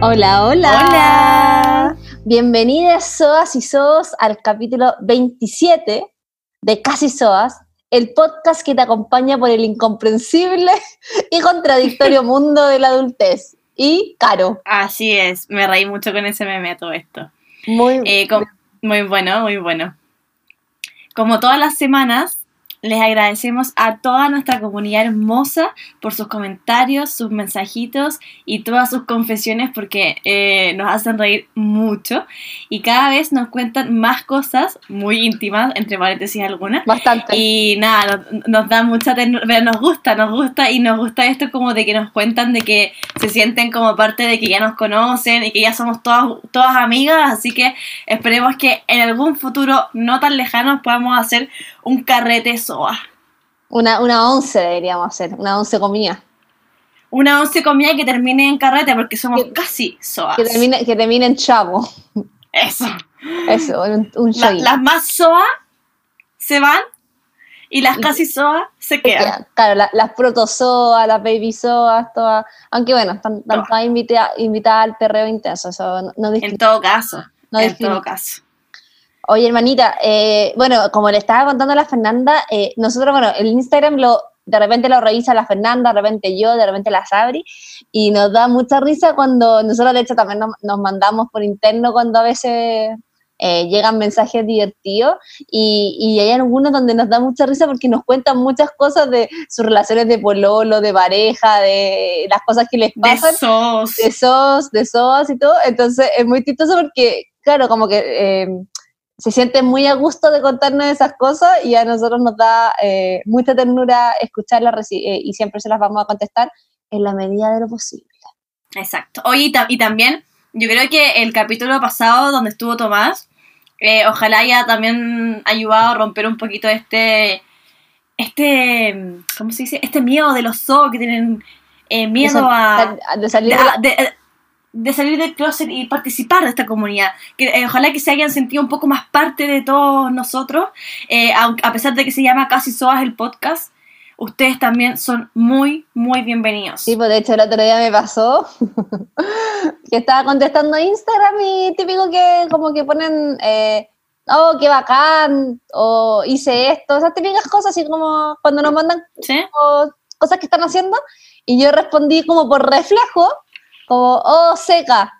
Hola, hola. Hola. Bienvenidas, Soas y Soos, al capítulo 27 de Casi Soas, el podcast que te acompaña por el incomprensible y contradictorio mundo de la adultez. Y Caro. Así es, me reí mucho con ese meme todo esto. Muy, eh, muy bueno, muy bueno. Como todas las semanas, les agradecemos a toda nuestra comunidad hermosa por sus comentarios, sus mensajitos y todas sus confesiones porque eh, nos hacen reír mucho y cada vez nos cuentan más cosas muy íntimas, entre paréntesis algunas. Bastante. Y nada, nos, da mucha ternura, nos gusta, nos gusta y nos gusta esto como de que nos cuentan de que se sienten como parte de que ya nos conocen y que ya somos todas, todas amigas, así que esperemos que en algún futuro no tan lejano podamos hacer un carrete SOA. Una, una once deberíamos hacer, una once comida. Una once comida que termine en carrete porque somos casi SOA. Que termine, que termine en chavo. Eso. Eso, un, un Las más SOA se van y las casi SOA se quedan. Claro, las proto SOA, las baby SOA, todas. Aunque bueno, están, todas invitadas al perreo intenso. Eso no, En todo caso. en todo caso. Oye, hermanita, eh, bueno, como le estaba contando a la Fernanda, eh, nosotros, bueno, el Instagram lo, de repente lo revisa la Fernanda, de repente yo, de repente la Sabri, y nos da mucha risa cuando nosotros, de hecho, también nos, mandamos por interno cuando a veces eh, llegan mensajes divertidos y, y, hay algunos donde nos da mucha risa porque nos cuentan muchas cosas de sus relaciones de pololo, de pareja, de las cosas que les pasan. De sos. De sos, de sos y todo. Entonces es muy chistoso porque, claro, como que se siente muy a gusto de contarnos esas cosas y a nosotros nos da eh, mucha ternura escucharlas eh, y siempre se las vamos a contestar en la medida de lo posible. Exacto. Oye, y, también, yo creo que el capítulo pasado donde estuvo Tomás, eh, ojalá haya también ayudado a romper un poquito este, este, ¿cómo se dice? Este miedo de los zoo que tienen miedo a, de salir de, de salir del closet y participar de esta comunidad. Que, eh, ojalá que se hayan sentido un poco más parte de todos nosotros, eh, a, pesar de que se llama Casi Soas el podcast. Ustedes también son muy, muy bienvenidos. Sí, pues de hecho el otro día me pasó que estaba contestando Instagram y típico que como que ponen, eh, oh, qué bacán, o hice esto, esas típicas cosas, así como cuando nos mandan cosas que están haciendo. Y yo respondí como por reflejo, como, oh, seca.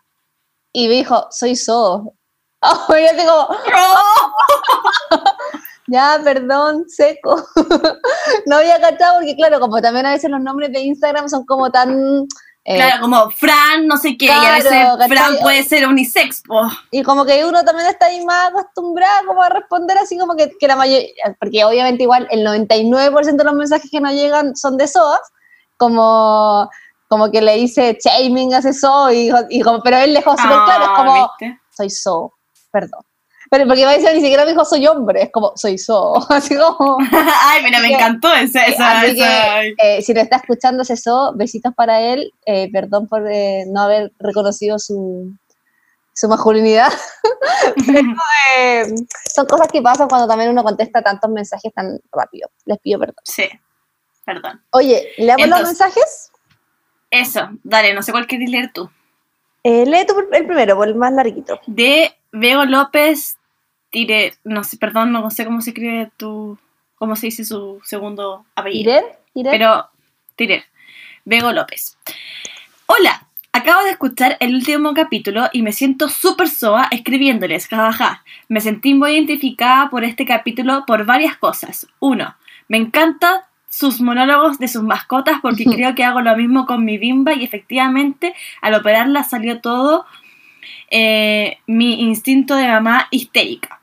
Y me dijo, soy so. Oh, y yo digo, ya, perdón, seco. no había cachado porque, claro, como también a veces los nombres de Instagram son como tan... Eh, claro, como Fran, no sé qué, y a veces Fran puede ser unisex, Y como que uno también está ahí más acostumbrado como a responder así como que, que la mayoría, porque obviamente igual el 99% de los mensajes que nos llegan son de SOAS, como como que le dice shaming hace so, y, y como, pero él dejó súper claro, es como, ah, soy so, perdón. Pero porque va a decir, ni siquiera me dijo soy hombre, es como, soy so, así como... Ay, pero me encantó esa... esa, eh, si lo está escuchando ese so, besitos para él, eh, perdón por eh, no haber reconocido su, su masculinidad. son cosas que pasan cuando también uno contesta tantos mensajes tan rápido. Les pido perdón. Sí, perdón. Oye, ¿leamos los mensajes? Eso, dale, no sé cuál quieres leer tú. Eh, lee tú el primero, el más larguito. De Vego López Tire, no sé, perdón, no sé cómo se escribe tu, cómo se dice su segundo apellido. ¿Tirer? Pero, Tirer. Vego López. Hola, acabo de escuchar el último capítulo y me siento súper soa escribiéndoles, jajaja. Me sentí muy identificada por este capítulo por varias cosas. Uno, me encanta sus monólogos de sus mascotas porque creo que hago lo mismo con mi bimba y efectivamente al operarla salió todo eh, mi instinto de mamá histérica.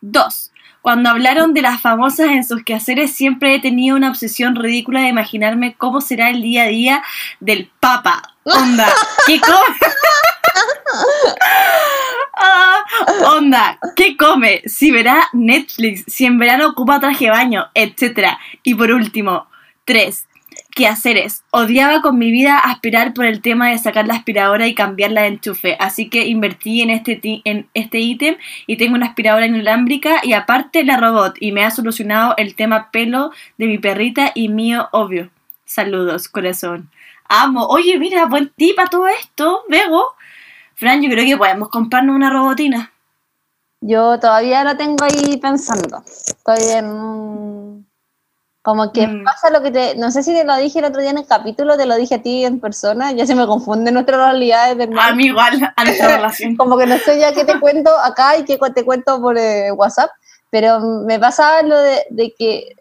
Dos, cuando hablaron de las famosas en sus quehaceres siempre he tenido una obsesión ridícula de imaginarme cómo será el día a día del papa. Onda, ¿qué onda, ¿qué come? Si verá Netflix, si en verano ocupa traje baño, etc. Y por último, 3. ¿Qué haceres? Odiaba con mi vida aspirar por el tema de sacar la aspiradora y cambiarla de enchufe, así que invertí en este, en este ítem y tengo una aspiradora inalámbrica y aparte la robot y me ha solucionado el tema pelo de mi perrita y mío, obvio. Saludos, corazón. Amo. Oye, mira, buen tip a todo esto, Vego. Fran, yo creo que podemos comprarnos una robotina. Yo todavía lo tengo ahí pensando. Estoy en... Como que Mm. pasa lo que te... No sé si te lo dije el otro día en el capítulo, te lo dije a ti en persona, ya se me confunden nuestras realidades, de A mí igual, a nuestra relación. Como que no sé ya qué te cuento acá y qué te cuento por eh, WhatsApp, pero me pasaba lo de, de que,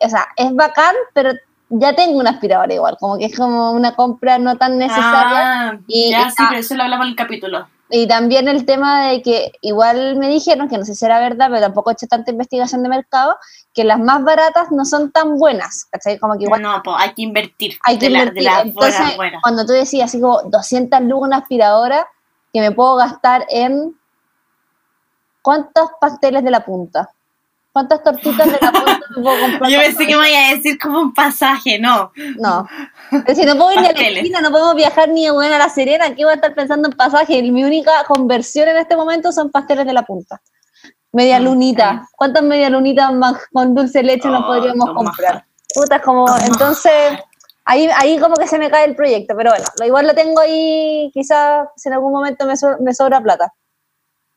o sea, es bacán, pero ya tengo una aspiradora igual, como que es como una compra no tan necesaria. Ah, Y- ya, y- sí, pero eso lo hablamos en el capítulo. Y también el tema de que igual me dijeron, que no sé si era verdad, pero tampoco he hecho tanta investigación de mercado, que las más baratas no son tan buenas, ¿cachai? Como que igual No, pues hay que invertir. hay que de la- de invertir. las Entonces, buenas. cuando tú decías así como 200 lucas una aspiradora, que me puedo gastar en... ¿Cuántos pasteles de la punta? ¿Cuántas tortitas de la punta me puedo comprar? Yo pensé que me iba a decir como un pasaje, no. No. Es decir, no puedo ir ni a la esquina, no podemos viajar ni a la Serena, aquí voy a estar pensando en pasaje. Mi única conversión en este momento son pasteles de la punta. Media Mm, lunita. ¿Cuántas media lunitas con dulce leche nos Oh, podríamos toma. comprar? Puta, es como, Toma. entonces, ahí, ahí como que se me cae el proyecto, pero bueno, lo igual lo tengo ahí, quizás si en algún momento me, so- me sobra plata.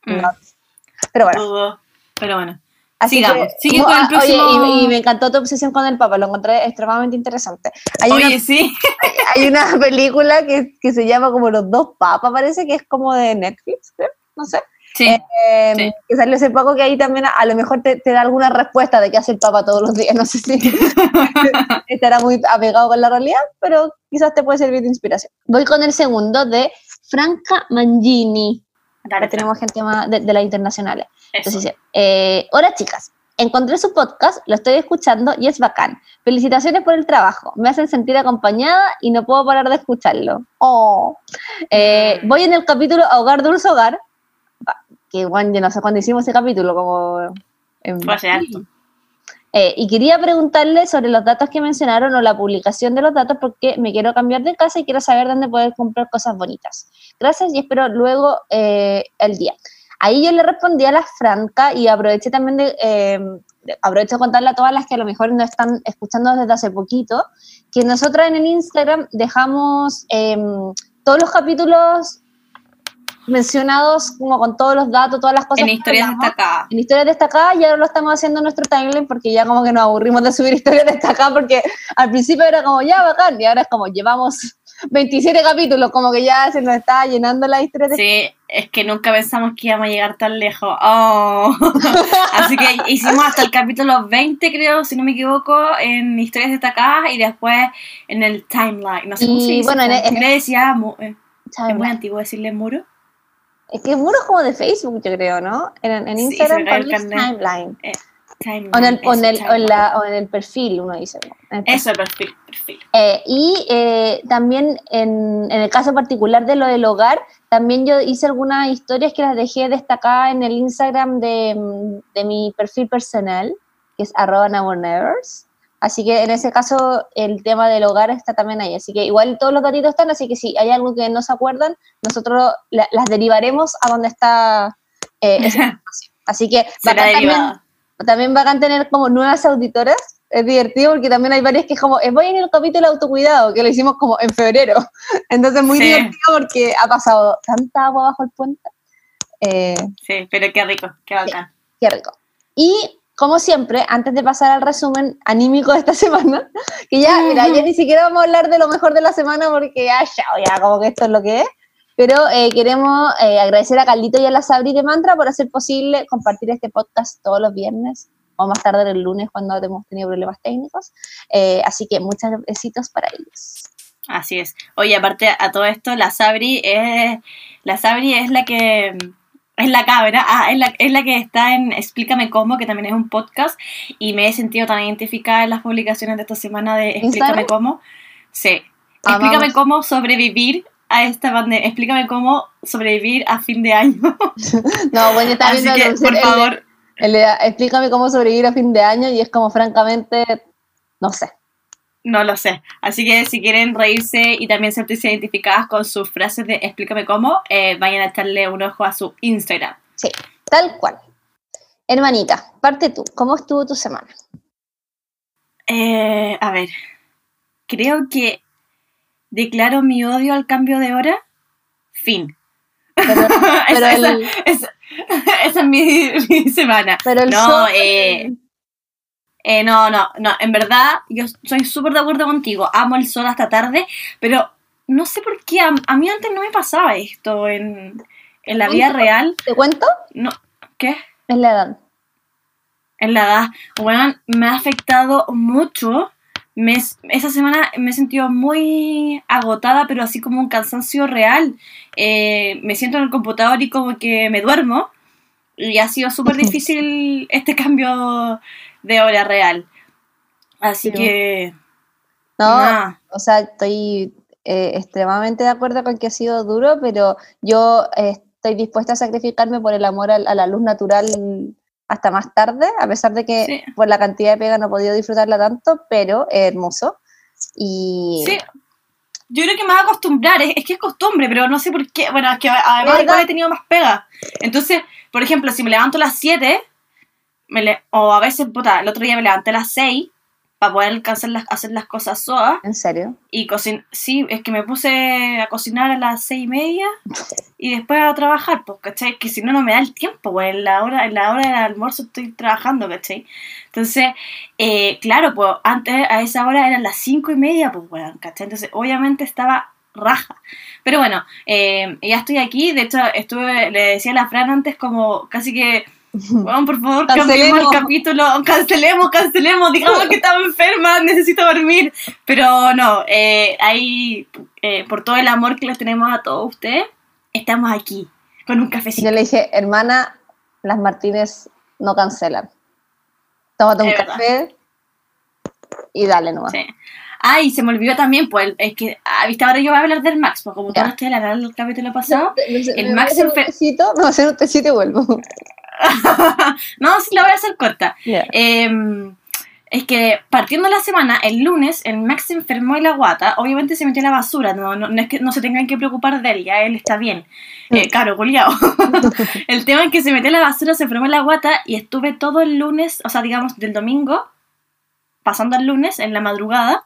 Mm, No. Pero bueno. Pero bueno. Así Sigamos, que, sigue con el ah, oye, y, y me encantó tu obsesión con el Papa, lo encontré extremadamente interesante. Hay una Oye, sí. hay una película que, que se llama como Los dos papas, parece que es como de Netflix, creo, no sé. Sí. Eh, Sí. Que salió hace poco que ahí también a, a lo mejor te, te da alguna respuesta de qué hace el papa todos los días. No sé si estará muy apegado con la realidad, pero quizás te puede servir de inspiración. Voy con el segundo de Franca Mangini. Ahora tenemos gente más de, de las internacionales. eso. Entonces dice, eh, hola chicas, encontré su podcast, lo estoy escuchando y es bacán. Felicitaciones por el trabajo, me hacen sentir acompañada y no puedo parar de escucharlo. Oh. Eh, voy en el capítulo Hogar Dulce Hogar, va, que bueno, yo no sé cuándo hicimos ese capítulo, como... en- Fue hace harto. Eh, y quería preguntarle sobre los datos que mencionaron o la publicación de los datos porque me quiero cambiar de casa y quiero saber dónde poder comprar cosas bonitas. Gracias y espero luego eh, el día. Ahí yo le respondí a la Franca y aproveché también de, eh, aprovecho de contarle a todas las que a lo mejor no están escuchando desde hace poquito, que nosotras en el Instagram dejamos eh, todos los capítulos mencionados como con todos los datos, todas las cosas. En historias destacadas. en historias destacadas y ahora lo estamos haciendo en nuestro timeline porque ya como que nos aburrimos de subir historias destacadas porque al principio era como ya bacán y ahora es como llevamos 27 capítulos como que ya se nos está llenando la historia de Sí, es que nunca pensamos que íbamos a llegar tan lejos. Oh. Así que hicimos hasta el capítulo 20, creo, si no me equivoco, en historias destacadas y después en el timeline. No sé cómo se dice. bueno, en decía, mu- eh, es muy antiguo decirle muro. Es que es muro como de Facebook yo creo, ¿no? En, en Sí, Instagram cae el publish carnet. timeline. Timeline. O en, el, o, en eso, el, o, en timeline. la- o en el perfil uno dice. ¿no? El perfil. Eso, perfil, perfil. Eh, y eh, también en, en el caso particular de lo del hogar, también yo hice algunas historias que las dejé destacadas en el Instagram de, de mi perfil personal, que es arroba. Así que en ese caso el tema del hogar está también ahí. Así que igual todos los datitos están, así que si hay algo que no se acuerdan, nosotros la- las derivaremos a donde está eh, esa información. Así que bacán también, también bacán tener como nuevas auditoras. Es divertido porque también hay varias que como, eh, voy en el capítulo autocuidado, que lo hicimos como en febrero. Entonces muy Sí. divertido porque ha pasado tanta agua bajo el puente. Eh, Sí, pero qué rico, qué bacán. qué rico. Y como siempre, antes de pasar al resumen anímico de esta semana, que ya, mira, ya ni siquiera vamos a hablar de lo mejor de la semana porque ya, ya, ya como que esto es lo que es. Pero eh, queremos eh, agradecer a Carlito y a la Sabri de Mantra por hacer posible compartir este podcast todos los viernes o más tarde el lunes cuando hemos tenido problemas técnicos. Eh, así que muchos besitos para ellos. Así es. Oye, aparte a todo esto, la Sabri es la Sabri es la que es la cabra, ah, es la, es la que está en Explícame cómo, que también es un podcast, y me he sentido tan identificada en las publicaciones de esta semana de Explícame ¿Instagram? cómo. Sí. Amamos. Explícame cómo sobrevivir a esta pandemia. Explícame cómo sobrevivir a fin de año. No, bueno, yo estaba Así viendo que, el- por el- favor, el explícame cómo sobrevivir a fin de año y es como francamente, no sé. No lo sé. Así que si quieren reírse y también sentirse identificadas con sus frases de Explícame cómo, eh, vayan a echarle un ojo a su Instagram. Sí, tal cual. Hermanita, parte tú. ¿Cómo estuvo tu semana? Eh, a ver, creo que declaro mi odio al cambio de hora, fin. Pero, pero esa, el- esa- esa- esa es mi, mi semana. pero el No, sol- eh, Eh, no, no, no, en verdad yo soy súper de acuerdo contigo, amo el sol hasta tarde, pero no sé por qué, a, a mí antes no me pasaba esto en, en la vida real, ¿Te cuento? no, ¿qué? Es la edad. En la edad, bueno, me ha afectado mucho, me, esa semana me he sentido muy agotada, pero así como un cansancio real, Eh, me siento en el computador y como que me duermo, y ha sido súper difícil este cambio de hora real. Así Sí. que... No, o sea, estoy eh, extremadamente de acuerdo con que ha sido duro, pero yo eh, estoy dispuesta a sacrificarme por el amor a, la luz natural hasta más tarde, a pesar de que Sí. por la cantidad de pega no he podido disfrutarla tanto, pero es hermoso. Y Sí. Yo creo que me voy a acostumbrar, es, es que es costumbre, pero no sé por qué. Bueno, es que además igual he tenido más pega. Entonces, por ejemplo, si me levanto a las 7, me le- o a veces, puta, el otro día me levanté a las 6 para poder alcanzar las, hacer las cosas soas. en serio. Y cocin sí, es que me puse a cocinar a las seis y media y después a trabajar, pues, ¿cachai? Que si no, no me da el tiempo, pues, en la hora, en la hora del almuerzo estoy trabajando, ¿cachai? Entonces, eh, claro, pues, antes a esa hora eran las cinco y media, pues, bueno, ¿cachai? Entonces, obviamente estaba raja. Pero bueno, eh, ya estoy aquí, de hecho, estuve, le decía a la Fran antes como casi que bueno, por favor, cambiemos Cancelemos. el capítulo, cancelemos, cancelemos, digamos que estaba enferma, necesito dormir. Pero no, eh, ahí, eh, por todo el amor que les tenemos a todos ustedes, estamos aquí, con un cafecito. Yo le dije, hermana, las Martínez no cancelan. Tómate un Es verdad. café y dale nomás. Sí. Ah, y se me olvidó también, pues, es que, ah, viste, ahora yo voy a hablar del Max, pues como no estoy hablando del capítulo pasado. el Max hacer un tecito, me voy a hacer un tecito y vuelvo. no, sí la voy a hacer corta. Eh, es que partiendo la semana, el lunes, el Max se enfermó de la guata. Obviamente se metió a la basura. No, no, no es que no se tengan que preocupar de él, ya él está bien. Eh, claro, culiao. el tema es que se metió a la basura, se enfermó de la guata y estuve todo el lunes, o sea, digamos, del domingo, pasando al lunes, en la madrugada,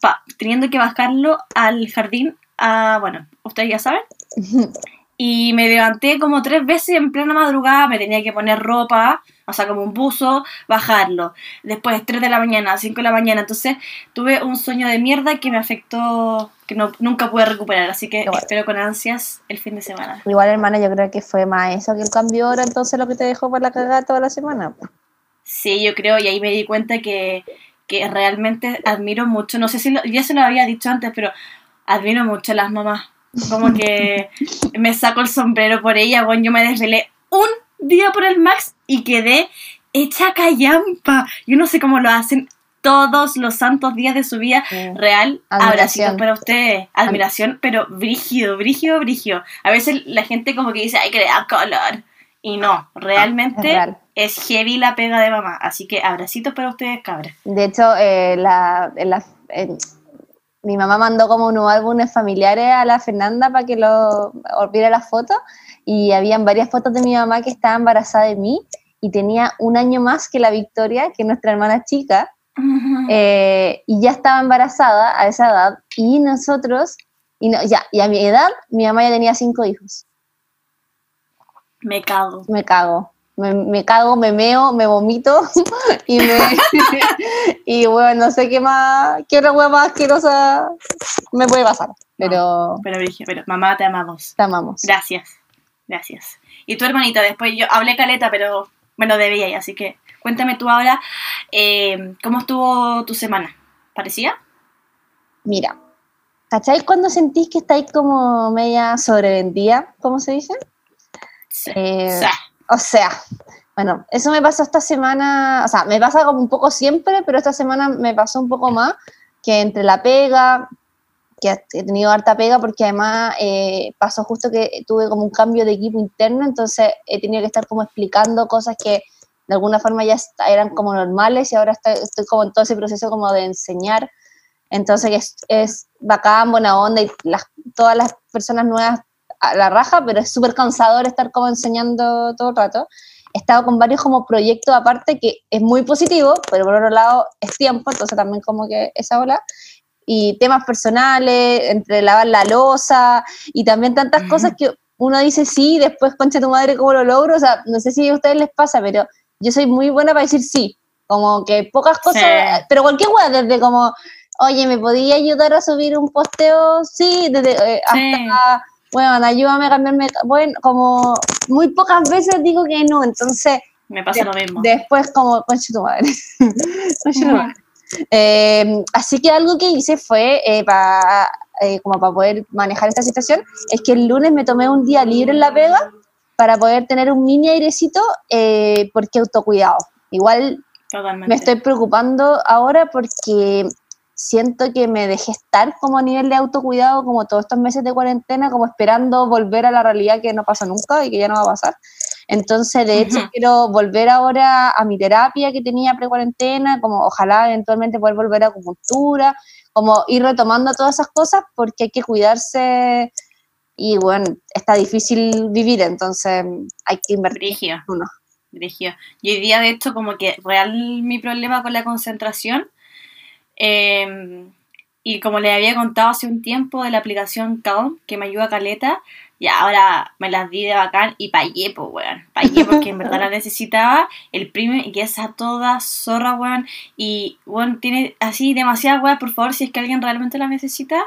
pa- teniendo que bajarlo al jardín. A, bueno, ustedes ya saben. Y me levanté como tres veces en plena madrugada, me tenía que poner ropa, o sea, como un buzo, bajarlo. Después, 3 de la mañana, 5 de la mañana. Entonces, tuve un sueño de mierda que me afectó, que no, nunca pude recuperar. Así que espero con ansias el fin de semana. Igual, hermana, yo creo que fue más eso que el cambio de hora, entonces lo que te dejó por la cagada toda la semana. Sí, yo creo, y ahí me di cuenta que, que realmente admiro mucho, no sé si lo- ya se lo había dicho antes, pero admiro mucho a las mamás. Como que me saco el sombrero por ella, bueno, yo me desvelé un día por el Max y quedé hecha callampa. Yo no sé cómo lo hacen todos los santos días de su vida. Real, abracitos para ustedes. Admiración, pero brígido, brígido, brígido. A veces la gente como que dice, ay, que le da color. Y no, realmente Es real. es heavy la pega de mamá. Así que abracitos para ustedes, cabras. De hecho, eh, la, mi mamá mandó como unos álbumes familiares a la Fernanda para que lo viera las fotos y habían varias fotos de mi mamá que estaba embarazada de mí y tenía un año más que la Victoria, que es nuestra hermana chica, eh, y ya estaba embarazada a esa edad y nosotros, y, no- ya, y a mi edad, mi mamá ya tenía cinco hijos. Me cago. Me cago. Me, me cago, me meo, me vomito y me. y bueno, no sé qué más. ¿Qué otra hueá más asquerosa me puede pasar? Pero Pero dije, pero mamá te amamos. te amamos. Gracias. Gracias. Y tu hermanita, después yo hablé caleta, pero bueno, debía ir, así que cuéntame tú ahora, eh, ¿cómo estuvo tu semana? ¿Parecía? Mira, ¿cacháis cuando sentís que estáis como media sobrevendida? ¿Cómo se dice? Sí. Eh, O sea, O sea, bueno, eso me pasó esta semana, o sea, me pasa como un poco siempre, pero esta semana me pasó un poco más, que entre la pega, que he tenido harta pega, porque además eh, pasó justo que tuve como un cambio de equipo interno, entonces he tenido que estar como explicando cosas que de alguna forma ya eran como normales y ahora estoy, como en todo ese proceso como de enseñar. Entonces es, es bacán, buena onda y todas las personas nuevas a la raja, pero es súper cansador estar como enseñando todo el rato. He estado con varios como proyectos aparte que es muy positivo, pero por otro lado es tiempo, entonces también como que esa ola. y temas personales, entre lavar la losa y también tantas cosas que uno dice sí, después concha tu madre, ¿cómo lo logro? O sea, no sé si a ustedes les pasa, pero yo soy muy buena para decir sí, como que pocas cosas, pero cualquier weá, desde como, oye, ¿me podía ayudar a subir un posteo? Sí, desde eh, hasta, bueno, ayúdame a cambiarme, bueno, como muy pocas veces digo que no, entonces... Me pasa lo mismo. Después como, concha tu madre. concha tu madre. Eh, así que algo que hice fue, eh, para eh, como para poder manejar esta situación, es que el lunes me tomé un día libre en la pega para poder tener un mini airecito, porque autocuidado. Igual me estoy preocupando ahora porque siento que me dejé estar como a nivel de autocuidado, como todos estos meses de cuarentena, como esperando volver a la realidad que no pasa nunca y que ya no va a pasar. Entonces, de hecho, quiero volver ahora a mi terapia que tenía pre-cuarentena, como ojalá eventualmente poder volver a acupuntura, como ir retomando todas esas cosas porque hay que cuidarse y bueno, está difícil vivir, entonces hay que invertir. Uno. Y hoy día, de hecho, como que real mi problema con la concentración Em, y como le había contado hace un tiempo de la aplicación Calm, que me ayuda a caleta, y ahora me las di de bacán y pagué, pues, weón. Pagué porque en verdad la necesitaba, el premium, y que esa toda zorra, weón. Y, weón, tiene así demasiada weón, por favor, si es que alguien realmente la necesita,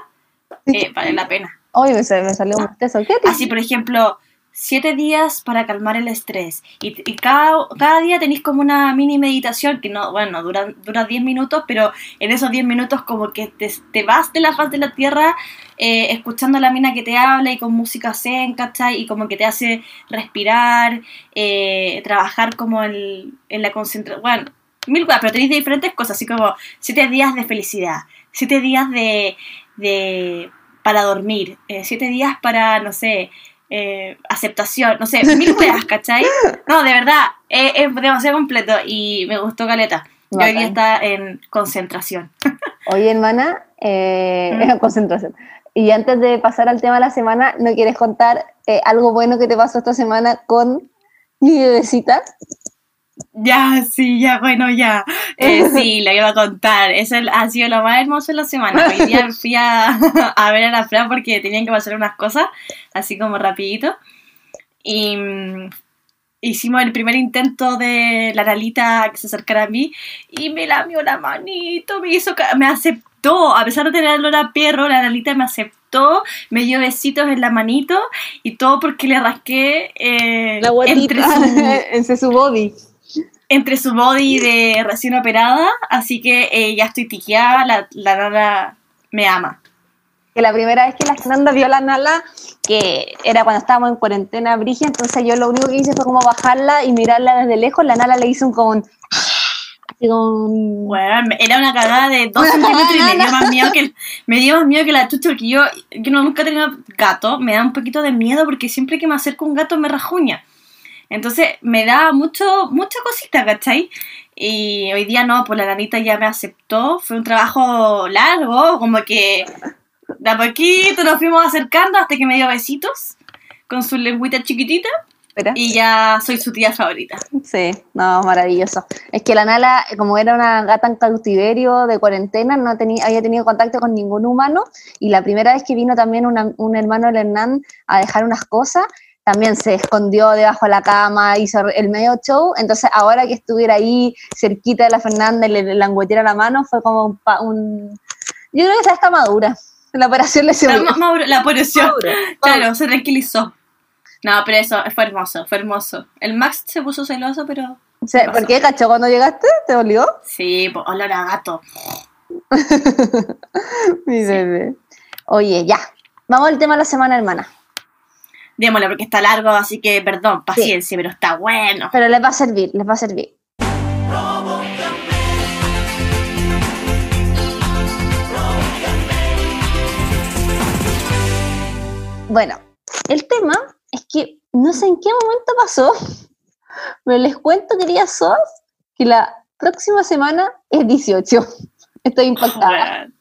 eh, vale la pena. Oye, me, salió un teso. Así, por ejemplo, siete días para calmar el estrés. Y, cada, cada, día tenéis como una mini meditación que no, bueno, dura, dura 10 minutos, pero en esos 10 minutos como que te, vas de la faz de la tierra eh, escuchando a la mina que te habla y con música zen, ¿cachai? Y como que te hace respirar, eh, trabajar como en, en la concentración. Bueno, mil cosas, pero tenéis diferentes cosas, así como siete días de felicidad, siete días de, de para dormir, eh, siete días para, no sé, eh, aceptación, no sé, mil weas, ¿cachai? No, de verdad, es, demasiado completo y me gustó Caleta. Yo hoy día está en concentración. Oye, hermana, eh, en concentración. Y antes de pasar al tema de la semana, ¿no quieres contar eh, algo bueno que te pasó esta semana con mi bebecita? Ya, sí, ya, bueno, ya. Eh, sí, lo iba a contar. Eso ha sido lo más hermoso de la semana. Hoy día fui a, ver a la Fran porque tenían que pasar unas cosas, así como rapidito. Y mm, hicimos el primer intento de la Ralita que se acercara a mí y me lamió la manito, me hizo, me aceptó, a pesar de tener olor a perro, la Ralita me aceptó, me dio besitos en la manito y todo porque le rasqué eh, la entre su, su body entre su body de recién operada, así que eh, ya estoy tiqueada, la, la nana me ama. Que la primera vez que la Nanda vio a la Nala, que era cuando estábamos en cuarentena brigia, entonces yo lo único que hice fue como bajarla y mirarla desde lejos, la Nala le hizo un como un... Bueno, era una cagada de dos centímetros y me dio más miedo que me dio más miedo que la chucha porque yo, yo nunca he tenido gato, me da un poquito de miedo porque siempre que me acerco a un gato me rajuña. Entonces me da mucho, mucha cosita, ¿cachai? Y hoy día no, pues la nanita ya me aceptó. Fue un trabajo largo, como que de a poquito nos fuimos acercando hasta que me dio besitos con su lengüita chiquitita. Y ya soy su tía favorita. Sí, no, maravilloso. Es que la Nala, como era una gata en cautiverio de cuarentena, no tenía, había tenido contacto con ningún humano. Y la primera vez que vino también un hermano del Hernán a dejar unas cosas, también se escondió debajo de la cama, hizo el medio show, entonces ahora que estuviera ahí cerquita de la Fernanda y le languetiera la mano, fue como un, Yo creo que esa está madura, la operación le sirvió. La, la operación, claro, se tranquilizó. No, pero eso, fue hermoso, fue hermoso. El Max se puso celoso, pero... ¿Por qué, cacho, cuando llegaste? ¿Te dolió? Sí, pues olor a gato. Mi bebé. Oye, ya. Vamos al tema de la semana, hermana démosle porque está largo, así que perdón, paciencia, pero está bueno. Pero les va a servir, les va a servir. Bueno, el tema es que no sé en qué momento pasó, pero les cuento, queridas SOS, que la próxima semana es 18. Estoy impactada.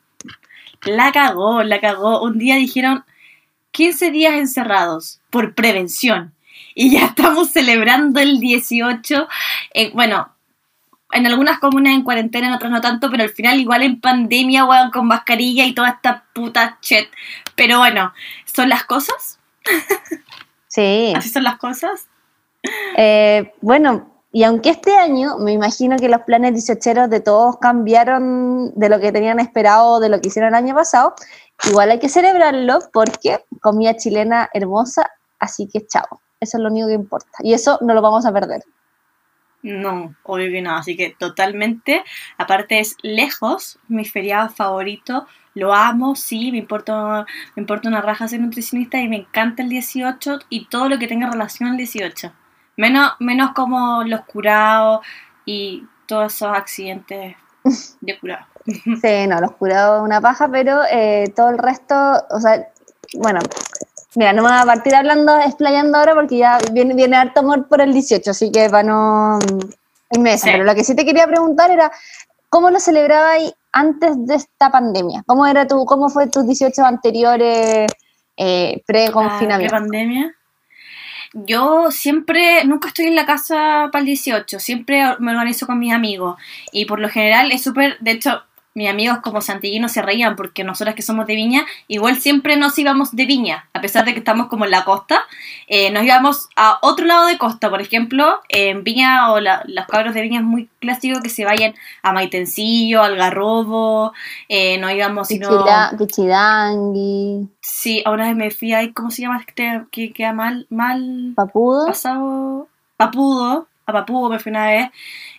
La cagó, la cagó. Un día dijeron, 15 días encerrados por prevención. Y ya estamos celebrando el 18. Eh, bueno, en algunas comunas en cuarentena, en otras no tanto, pero al final igual en pandemia, weón, con mascarilla y toda esta puta chet. Pero bueno, son las cosas. Sí. Así son las cosas. Eh, bueno, y aunque este año me imagino que los planes dieciocheros de todos cambiaron de lo que tenían esperado, de lo que hicieron el año pasado, igual hay que celebrarlo porque comida chilena hermosa, así que chao. Eso es lo único que importa. Y eso no lo vamos a perder. No, obvio que no, así que totalmente. Aparte es lejos mi feriado favorito. Lo amo, sí, me importa, me importa una raja ser nutricionista y me encanta el 18 y todo lo que tenga relación al 18. Menos, menos como los curados y todos esos accidentes de curado. Sí, no, los curados una paja, pero eh, todo el resto, o sea, bueno, mira, no me voy a partir hablando, explayando ahora porque ya viene, viene harto amor por el 18, así que para no irme Sí. Pero lo que sí te quería preguntar era, ¿cómo lo celebrabais antes de esta pandemia? ¿Cómo era tu, cómo fue tus 18 anteriores eh, pre-confinamiento? Ah, pandemia. Yo siempre, nunca estoy en la casa para el 18, siempre me organizo con mis amigos. Y por lo general es súper, de hecho, mis amigos como santiguinos se reían porque nosotras que somos de Viña, igual siempre nos íbamos de Viña, a pesar de que estamos como en la costa, eh, nos íbamos a otro lado de costa, por ejemplo, en Viña o la- los cabros de Viña es muy clásico que se vayan a Maitencillo, Algarrobo, eh, nos íbamos, si no... Pichila- Pichidangui, Sí, vez me fui ahí, ¿cómo se llama? este Que queda mal, mal Papudo. pasado. Papudo, a Papudo me fui una vez.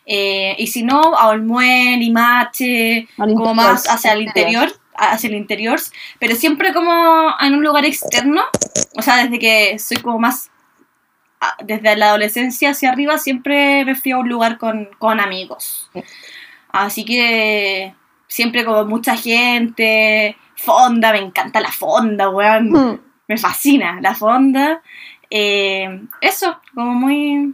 Eh, y si no, a Olmué, Limache, como más hacia el interior, hacia el interior, pero siempre como en un lugar externo. O sea, desde que soy como más. ah, Desde la adolescencia hacia arriba, siempre me fui a un lugar con, con amigos. Sí. Así que siempre como mucha gente, fonda, me encanta la fonda, weón Hmm. me fascina la fonda. Eh, eso, como muy,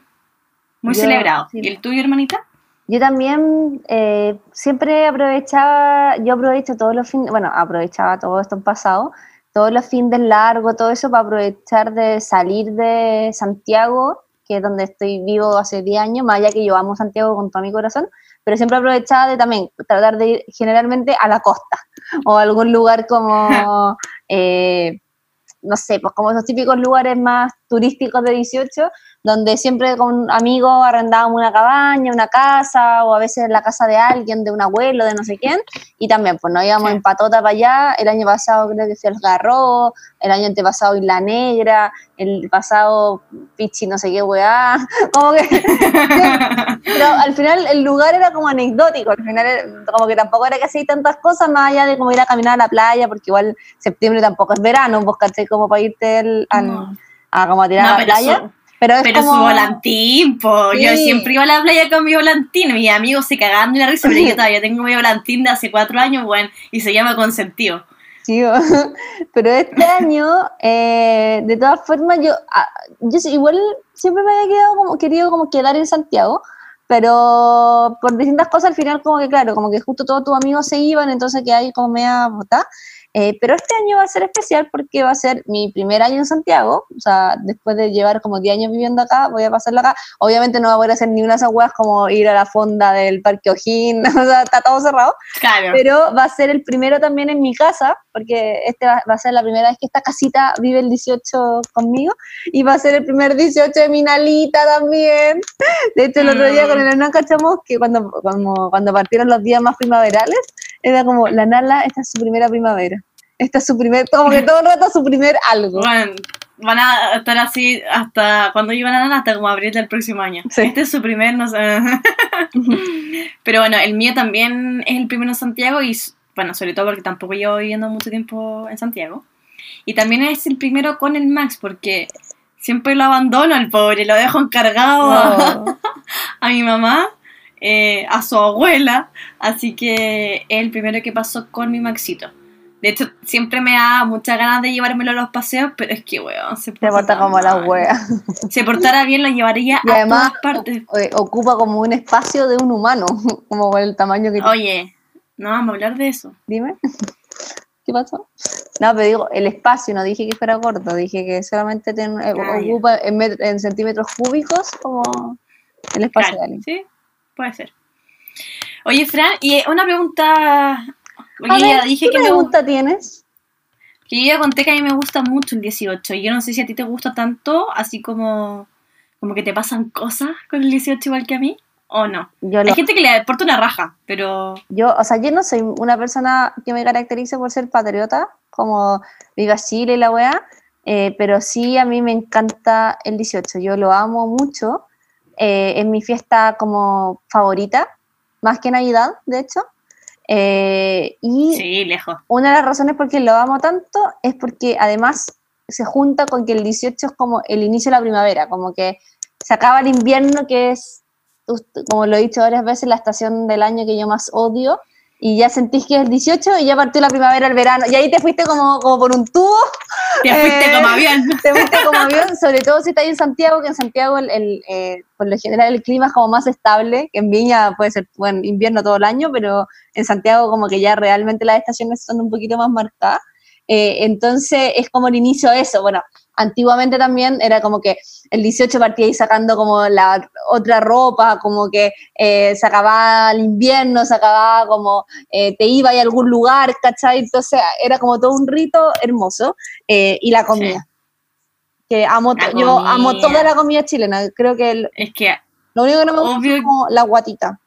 muy Yo- celebrado. sí. ¿Y el tuyo, hermanita? Yo también eh, siempre aprovechaba, yo aprovecho todos los fines, bueno, aprovechaba todo esto en pasado, todos los fines largos, todo eso para aprovechar de salir de Santiago, que es donde estoy vivo hace 10 años, más allá que yo amo Santiago con todo mi corazón, pero siempre aprovechaba de también tratar de ir generalmente a la costa o a algún lugar como, eh, no sé, pues como esos típicos lugares más turísticos de 18, donde siempre con amigos arrendábamos una cabaña, una casa, o a veces la casa de alguien, de un abuelo, de no sé quién, y también pues nos íbamos Sí. en patota para allá, el año pasado creo que fui al Garro, el año antepasado Isla Negra, el pasado Pichi no sé qué weá, como que pero al final el lugar era como anecdótico, al final como que tampoco era que hacía tantas cosas más allá de como ir a caminar a la playa, porque igual septiembre tampoco es verano, vos caché como para irte al- al- No. A como a tirar No, a la playa. su- pero es Pero como... su volantín, po. Yo siempre iba a la playa con mi volantín. Mis amigos se cagaban de la risa, pero yo todavía tengo mi volantín de hace cuatro años, bueno, y se llama Consentido. Sí, pero este año, eh, de todas formas, yo, ah, yo igual siempre me había quedado como, querido como quedar en Santiago, pero por distintas cosas al final como que claro, como que justo todos tus amigos se iban, entonces que hay como media botada. Eh, pero este año va a ser especial porque va a ser mi primer año en Santiago, o sea, después de llevar como 10 años viviendo acá, voy a pasarlo acá. Obviamente no voy a poder hacer ni una de esas weas como ir a la fonda del Parque Ojín, o sea, está todo cerrado Claro. pero va a ser el primero también en mi casa, porque este va, va a ser la primera vez que esta casita vive el 18 conmigo, y va a ser el primer 18 de mi Nalita también. De hecho, el otro día Mm. con el Hernán cachamos que cuando, como, cuando partieron los días más primaverales, era como, la Nala, esta es su primera primavera. Esta es su primer, como que todo el rato su primer algo. Bueno, van a estar así hasta cuando llevan a nada, hasta como abril del próximo año. Sí. Este es su primer, no sé. Pero bueno, el mío también es el primero en Santiago y, bueno, sobre todo porque tampoco llevo viviendo mucho tiempo en Santiago. Y también es el primero con el Max porque siempre lo abandono al pobre, lo dejo encargado a, No. a mi mamá, eh, a su abuela, así que es el primero que pasó con mi Maxito. De hecho, siempre me da muchas ganas de llevármelo a los paseos, pero es que, weón, se Se porta como la mal. wea. Se portara bien, lo llevaría Y a además todas partes. eh, ocupa como un espacio de un humano, como por el tamaño que tiene. Oye, no vamos a hablar de eso. Dime. ¿Qué pasó? No, pero digo, el espacio, no dije que fuera corto, dije que solamente ten- eh, Ah, ocupa en, en centímetros cúbicos como el espacio Claro, de alguien. sí, puede ser. Oye, Fran, y una pregunta. Ya ver, dije ¿qué que pregunta tienes? Que yo ya conté que a mí me gusta mucho el 18. Y yo no sé si a ti te gusta tanto, así como, como que te pasan cosas con el 18 igual que a mí, o no. Yo, Hay lo- gente que le importa una raja, pero yo, o sea, yo no soy una persona que me caracterice por ser patriota, como viva Chile y la weá, eh, pero sí a mí me encanta el 18. Yo lo amo mucho. Eh, es mi fiesta como favorita, más que Navidad, de hecho. Eh, y sí, lejos. una de las razones por qué lo amo tanto es porque además se junta con que el 18 es como el inicio de la primavera, como que se acaba el invierno, que es, como lo he dicho varias veces, la estación del año que yo más odio, y ya sentís que es el 18 y ya partió la primavera, el verano, y ahí te fuiste como, como por un tubo, Te fuiste Eh, como avión. te fuiste como avión, sobre todo si estás en Santiago, que en Santiago el, el, eh, por lo general el clima es como más estable, que en Viña puede ser bueno, invierno todo el año, pero en Santiago como que ya realmente las estaciones son un poquito más marcadas. Eh, entonces es como el inicio de eso. Bueno, antiguamente también era como que el 18 partía ahí sacando como la otra ropa, como que eh, se acababa el invierno, se acababa como eh, te iba a algún lugar, ¿cachai? Entonces era como todo un rito hermoso. Eh, y la comida. Que amo, La yo amo comida. toda la comida chilena. Creo que el- Es que lo único que no me gusta es como la guatita.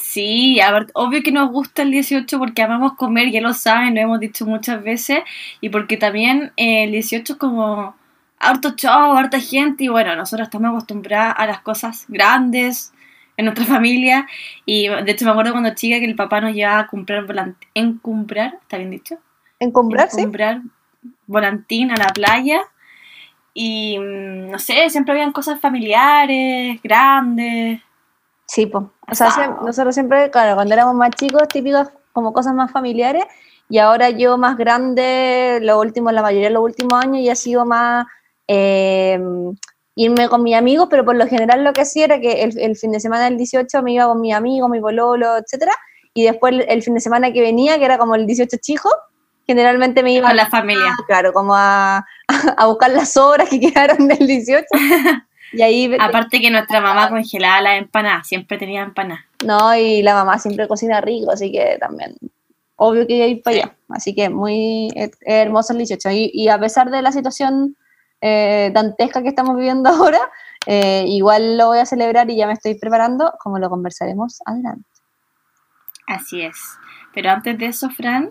Sí, a ver, obvio que nos gusta el 18 porque amamos comer, ya lo saben, lo hemos dicho muchas veces, y porque también eh, el 18 es como harto show, harta gente, y bueno, nosotros estamos acostumbradas a las cosas grandes en nuestra familia, y de hecho me acuerdo cuando chica que el papá nos llevaba a comprar volant en comprar, ¿está bien dicho? En comprar, en sí. comprar volantín a la playa. Y mm, no sé, siempre habían cosas familiares, grandes. Sí, pues. O sea, nosotros siempre, claro, cuando éramos más chicos, típicas como cosas más familiares, y ahora yo más grande, lo último, la mayoría de los últimos años, ya ha sido más eh, irme con mis amigos, pero por lo general lo que hacía era que el, el fin de semana del 18 me iba con mis amigos, mi pololo, etcétera, y después el, el fin de semana que venía, que era como el 18 chico, generalmente me iba Con la familia. claro, como a, a buscar las obras que quedaron del 18. Y ahí, Aparte que nuestra mamá congelaba las empanadas, siempre tenía empanadas. no, y la mamá siempre cocina rico, así que también, obvio que iba a ir para allá. Así que muy eh, hermoso el 18. Y, y a pesar de la situación eh, dantesca que estamos viviendo ahora, eh, igual lo voy a celebrar y ya me estoy preparando, como lo conversaremos adelante. Así es. Pero antes de eso, Fran,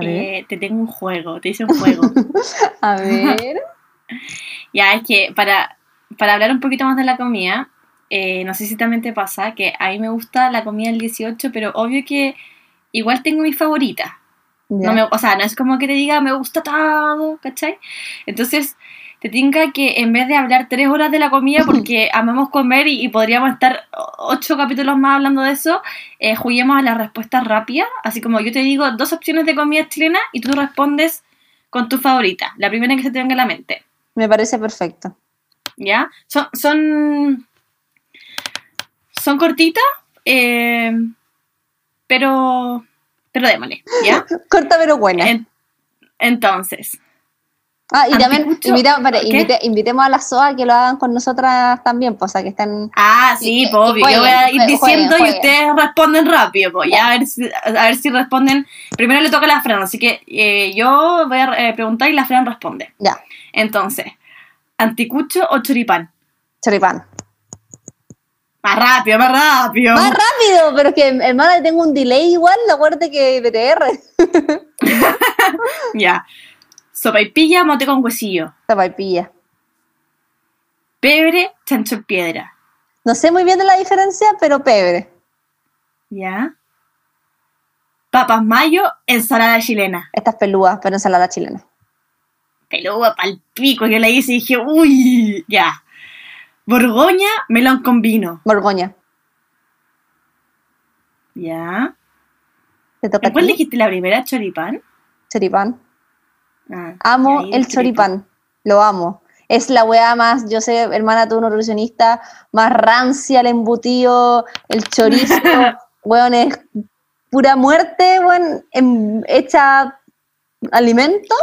eh, te tengo un juego, te hice un juego. a ver. ya, es que para, para hablar un poquito más de la comida, eh, no sé si también te pasa que a mí me gusta la comida del 18, pero obvio que igual tengo mi favorita. Ya. No me- o sea, no es como que te diga me gusta todo, ¿cachai? Entonces, te tenga que en vez de hablar tres horas de la comida porque amamos comer y, y podríamos estar ocho capítulos más hablando de eso, eh, juguemos a las respuestas rápidas. Así como yo te digo dos opciones de comida chilena y tú respondes con tu favorita, la primera que se te venga a la mente. Me parece perfecto. ¿Ya? Son, son, son cortitas, eh, pero, pero démosle, ¿ya? Corta pero buena. En- entonces, Ah, y también invita- ¿qué? invite- invitemos a las SOA que lo hagan con nosotras también, pues, o sea, que están... Ah, sí, Y- pues y obvio. jueguen, Yo voy a ir jueguen, diciendo jueguen. y ustedes responden rápido, pues. Ya, a ver, si, a ver si responden. Primero le toca a la Fran, así que eh, yo voy a eh, preguntar y la Fran responde. Ya, Entonces, ¿anticucho o choripán? choripán. Más rápido, más rápido. Más rápido, pero es que, hermana, tengo un delay igual, acuérdate que BTR. Ya. Sopaipilla, mote con huesillo. Zapaipilla. Pebre, chancho en piedra. No sé muy bien de la diferencia, pero pebre. Ya. Papas mayo, ensalada chilena. Estas pelúas, pero ensalada chilena. Peluda pal pico. Yo le hice y dije, uy, ya. Borgoña, melón con vino. Borgoña. Ya. ¿Te toca ¿Cuál dijiste la primera? ¿Choripán? Choripán. Ah, Amo el choripán. Lo amo. Es la weá más, yo sé, hermana, tú nutricionista, más rancia el embutido, el chorizo, weón, es pura muerte, weón, em- hecha alimento.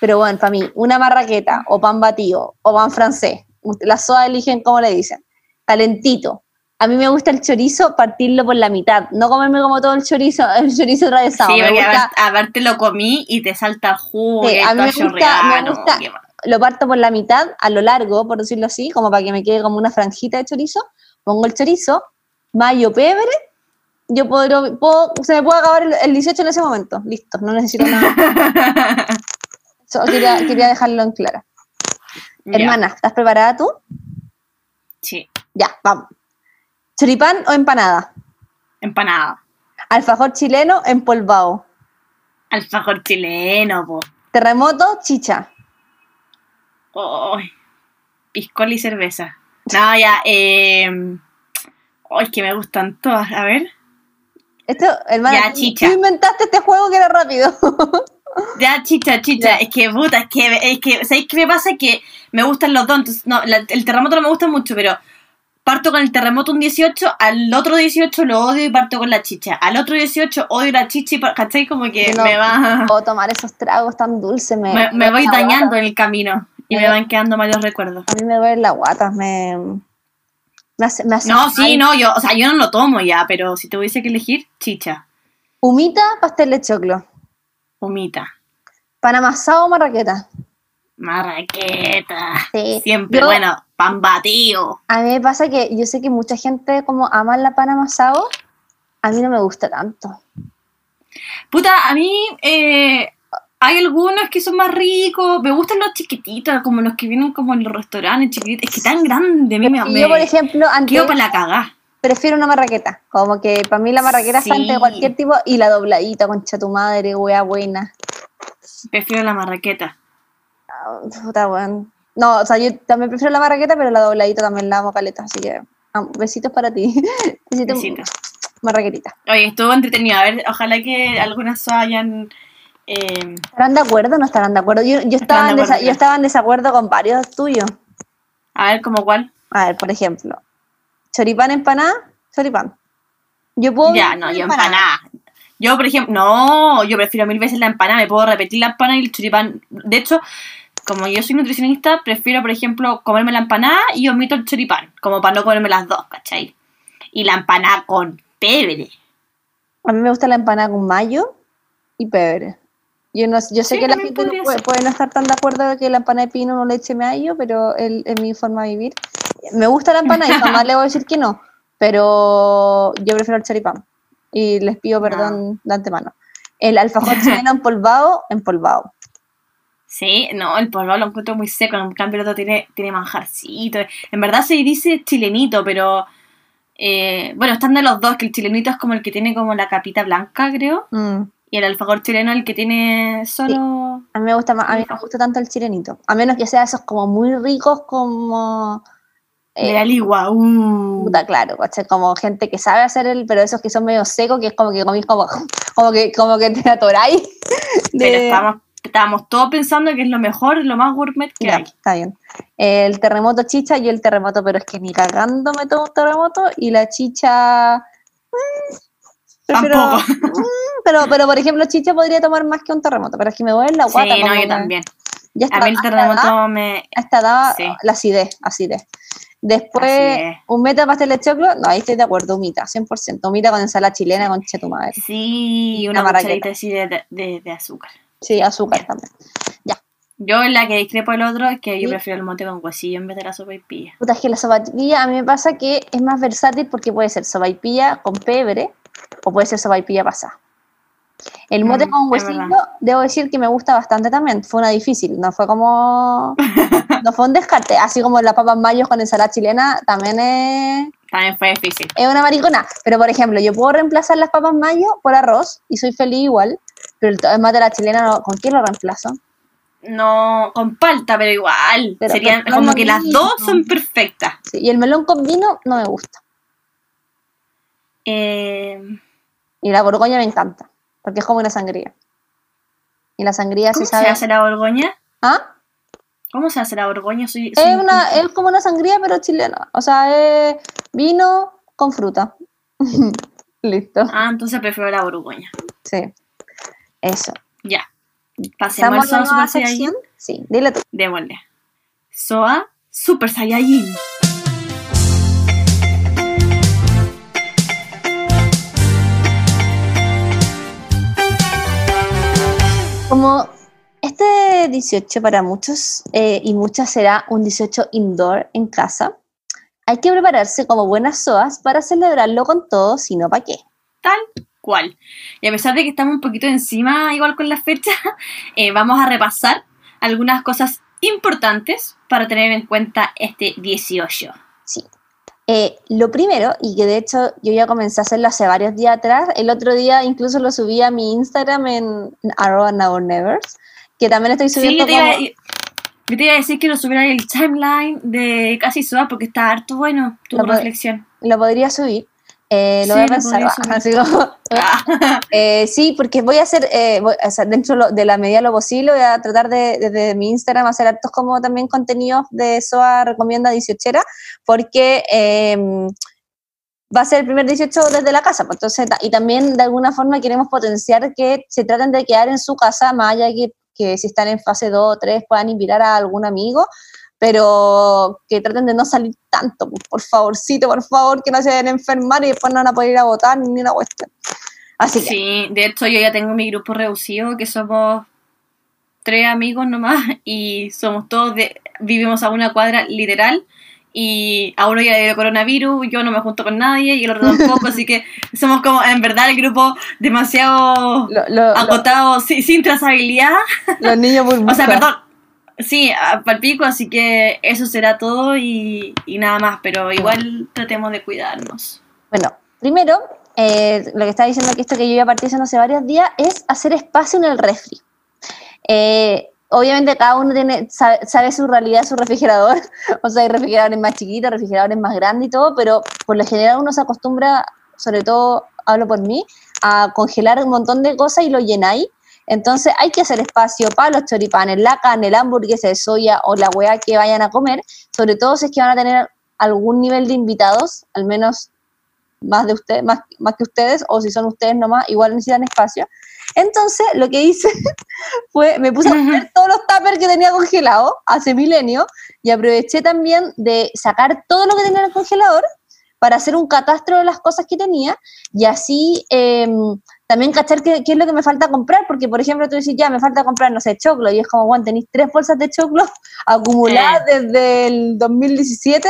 Pero bueno, para mí, una marraqueta, o pan batido, o pan francés, las sodas eligen como le dicen, calentito, a mí me gusta el chorizo partirlo por la mitad, no comerme como todo el chorizo, el chorizo atravesado. Sí, me porque gusta, a ver, te lo comí y te salta jugo Sí, y a mí me gusta- me gusta- lo parto por la mitad, a lo largo, por decirlo así, como para que me quede como una franjita de chorizo. Pongo el chorizo, mayo, pebre. Yo puedo, puedo- se me puede acabar el, el 18 en ese momento. Listo, no necesito nada. Quería, quería dejarlo en claro. Hermana, ¿estás preparada tú? Sí, Ya, vamos. ¿Choripán o empanada? empanada. Alfajor chileno empolvado. Alfajor chileno, po. Terremoto, chicha. Ay, piscola y cerveza. No, ya, eh. Ay, que me gustan todas. A ver. Esto, hermana, Ya, chicha. tú inventaste este juego que era rápido. Ya, chicha, chicha. Ya. Es que, puta, es que, es que, ¿sabéis qué me pasa? Que me gustan los dos. Entonces, no, la- el terremoto no me gusta mucho, pero parto con el terremoto un 18, al otro 18 lo odio y parto con la chicha. Al otro 18 odio la chicha y, ¿cachai? Como que no- me va. O tomar esos tragos tan dulces. Me, Me, me voy dañando guata. en el camino y Me- me van quedando malos recuerdos. A mí me duele la guata. Me, me hace, hace No, sí, no, yo, o sea, yo no lo tomo ya, pero si tuviese que elegir, chicha, Humita, pastel de choclo. Humita, Pan amasado o marraqueta. marraqueta. Sí. Siempre, Yo- bueno, pan batido. A mí me pasa que yo sé que mucha gente como ama la pan amasado. A mí no me gusta tanto. Puta, a mí eh, hay algunos que son más ricos. Me gustan los chiquititos, como los que vienen como en los restaurantes chiquititos. Es que tan grande, a mí me, yo, por ejemplo, antes para la cagá. Prefiero una marraqueta. Como que para mí la marraqueta Sí. ante cualquier tipo. Y la dobladita, concha tu madre, wea buena. Prefiero la marraqueta. Ah, Puta, weón. No, o sea, yo también prefiero la marraqueta, pero la dobladita también la amo caleta. Así que ah, besitos para ti. besitos, Besitos. marraquetita. Oye, estuvo entretenido. A ver, ojalá que algunas hayan. eh, ¿Estarán de acuerdo o no estarán de acuerdo? Yo, yo, estaba, de acuerdo, yo estaba en desacuerdo con varios tuyos. a ver, como cuál. A ver, por ejemplo, choripán, empanada, choripán. Yo puedo. Ya, no, yo empanada. Yo, por ejemplo, no, yo prefiero mil veces la empanada, me puedo repetir la empanada y el choripán. De hecho, como yo soy nutricionista, prefiero, por ejemplo, comerme la empanada y omito el choripán, como para no comerme las dos, ¿cachai? Y la empanada con pebre. A mí me gusta la empanada con mayo y pebre. Yo, no, yo sé Sí, que la gente no puede, no estar tan de acuerdo de que la empanada de pino no le eche mayo, pero es mi forma de vivir. Me gusta la empanada y jamás le voy a decir que no, pero yo prefiero el choripán. Y les pido perdón de antemano. El alfajor chileno empolvado, empolvado. Sí, no, el polvo lo encuentro muy seco, en cambio el otro tiene, tiene manjarcito. En verdad se dice chilenito, pero eh, bueno, están de los dos, que el chilenito es como el que tiene como la capita blanca, creo, Mm. Y el alfajor chileno el que tiene solo... A mí me gusta más, a mí no me gusta tanto el chilenito. A menos que sea esos como muy ricos como de eh, la ligua. uh. puta, claro, como gente que sabe hacer el, pero esos que son medio secos, que es como que comís como, como que, como que te atoráis. Pero de- estábamos, estábamos todos pensando que es lo mejor, lo más gourmet que Ya, hay. está bien. El terremoto chicha y el terremoto, pero es que ni cagando me tomo un terremoto y la chicha. mm, prefiero- Tampoco. mm, pero, pero por ejemplo, chicha podría tomar más que un terremoto, pero es que me duele la Sí, guata. no, como yo también. Ya A está, mí el terremoto me... hasta daba Sí. la acidez, acidez. Después, un meta pastel de choclo, no, ahí estoy de acuerdo, humita, 100%. Humita con ensalada chilena, con tu madre. Sí, Y una una cucharadita así de, de- de azúcar. Sí, azúcar también. Yo en la que discrepo del otro es que yo Sí. prefiero el mote con huesillo en vez de la sopa y pilla. Puta, es que la sopaipilla a mí me pasa que es más versátil porque puede ser sopaipilla con pebre o puede ser sopaipilla pasada. El mote Mm, con es huesillo, debo decir que me gusta bastante también. Fue una difícil, no fue como. no fue un descarte. Así como las papas mayos con ensalada chilena, también es, También fue difícil. es una maricona. Pero por ejemplo, yo puedo reemplazar las papas mayo por arroz y soy feliz igual. Pero el de la chilena, no- ¿con quién lo reemplazo? No con palta, pero igual. Pero- Serían pero como que las dos son perfectas. Sí, y el melón con vino no me gusta. Eh, Y la borgoña me encanta, porque es como una sangría. Y la sangría ¿Cómo se se sabe. hace la borgoña? ¿Ah? ¿Cómo se hace la borgoña? Soy, soy Es, un- una, es como una sangría, pero chilena. O sea, es vino con fruta. Listo. Ah, entonces prefiero la borgoña. Sí. Eso. Ya. Pasemos al ¿Pasamos a la sección? Sí, dile tú. Démosle. Soa Super Saiyajin. Como este 18 para muchos eh, y muchas será un 18 indoor en casa, hay que prepararse como buenas soas para celebrarlo con todo, si no, ¿para qué? Tal cual. Y a pesar de que estamos un poquito encima, igual con la fecha, eh, vamos a repasar algunas cosas importantes para tener en cuenta este 18. Eh, lo primero, y que de hecho yo ya comencé a hacerlo hace varios días atrás, el otro día incluso lo subí a mi Instagram en arroba que también estoy subiendo Sí, yo te, iba, yo te iba a decir que lo subiera en el timeline de Casi Soa porque está harto bueno tu Lo pod- reflexión. Lo podría subir. Eh, lo Sí, voy a pensar. así como- Ah, Eh, sí, porque voy a hacer, eh, voy- o sea, dentro lo- de la medida de lo posible, voy a tratar de, desde mi Instagram hacer hartos como también contenidos de SOA Recomienda 18 porque eh, va a ser el primer 18 desde la casa. pues, entonces, y también de alguna forma queremos potenciar que se traten de quedar en su casa, más allá de que, que si están en fase 2 o 3 puedan invitar a algún amigo, pero que traten de no salir tanto, pues, por favorcito, por favor, que no se vayan a enfermar y después no van a poder ir a votar ni una cuestión. Así que, sí, de hecho yo ya tengo mi grupo reducido, que somos tres amigos nomás y somos todos de, vivimos a una cuadra literal y a uno ya le dio coronavirus, yo no me junto con nadie y el otro tampoco, así que somos como en verdad el grupo demasiado lo- lo- lo- acotado, sí, sin trazabilidad. los niños burbuja. O sea, perdón. Sí, para pico, así que eso será todo y, y nada más, pero igual tratemos de cuidarnos. Bueno, primero, eh, lo que estaba diciendo que esto que yo ya partí hace varios días es hacer espacio en el refri. Eh, obviamente cada uno tiene, sabe, sabe su realidad, su refrigerador. O sea, hay refrigeradores más chiquitos, refrigeradores más grandes y todo, pero por lo general uno se acostumbra, sobre todo hablo por mí, a congelar un montón de cosas y lo llenáis. Entonces hay que hacer espacio para los choripanes, la carne, la hamburguesa de soya o la hueá que vayan a comer, sobre todo si es que van a tener algún nivel de invitados, al menos más de ustedes, más, más que ustedes, o si son ustedes nomás, igual necesitan espacio. Entonces, lo que hice fue, me puse a poner todos los tuppers que tenía congelado hace milenio y aproveché también de sacar todo lo que tenía en el congelador para hacer un catastro de las cosas que tenía y así eh, también cachar qué, qué, es lo que me falta comprar, porque por ejemplo tú dices, ya, me falta comprar, no sé, choclo, y es como, bueno, tenéis tres bolsas de choclo acumuladas eh. desde el 2017.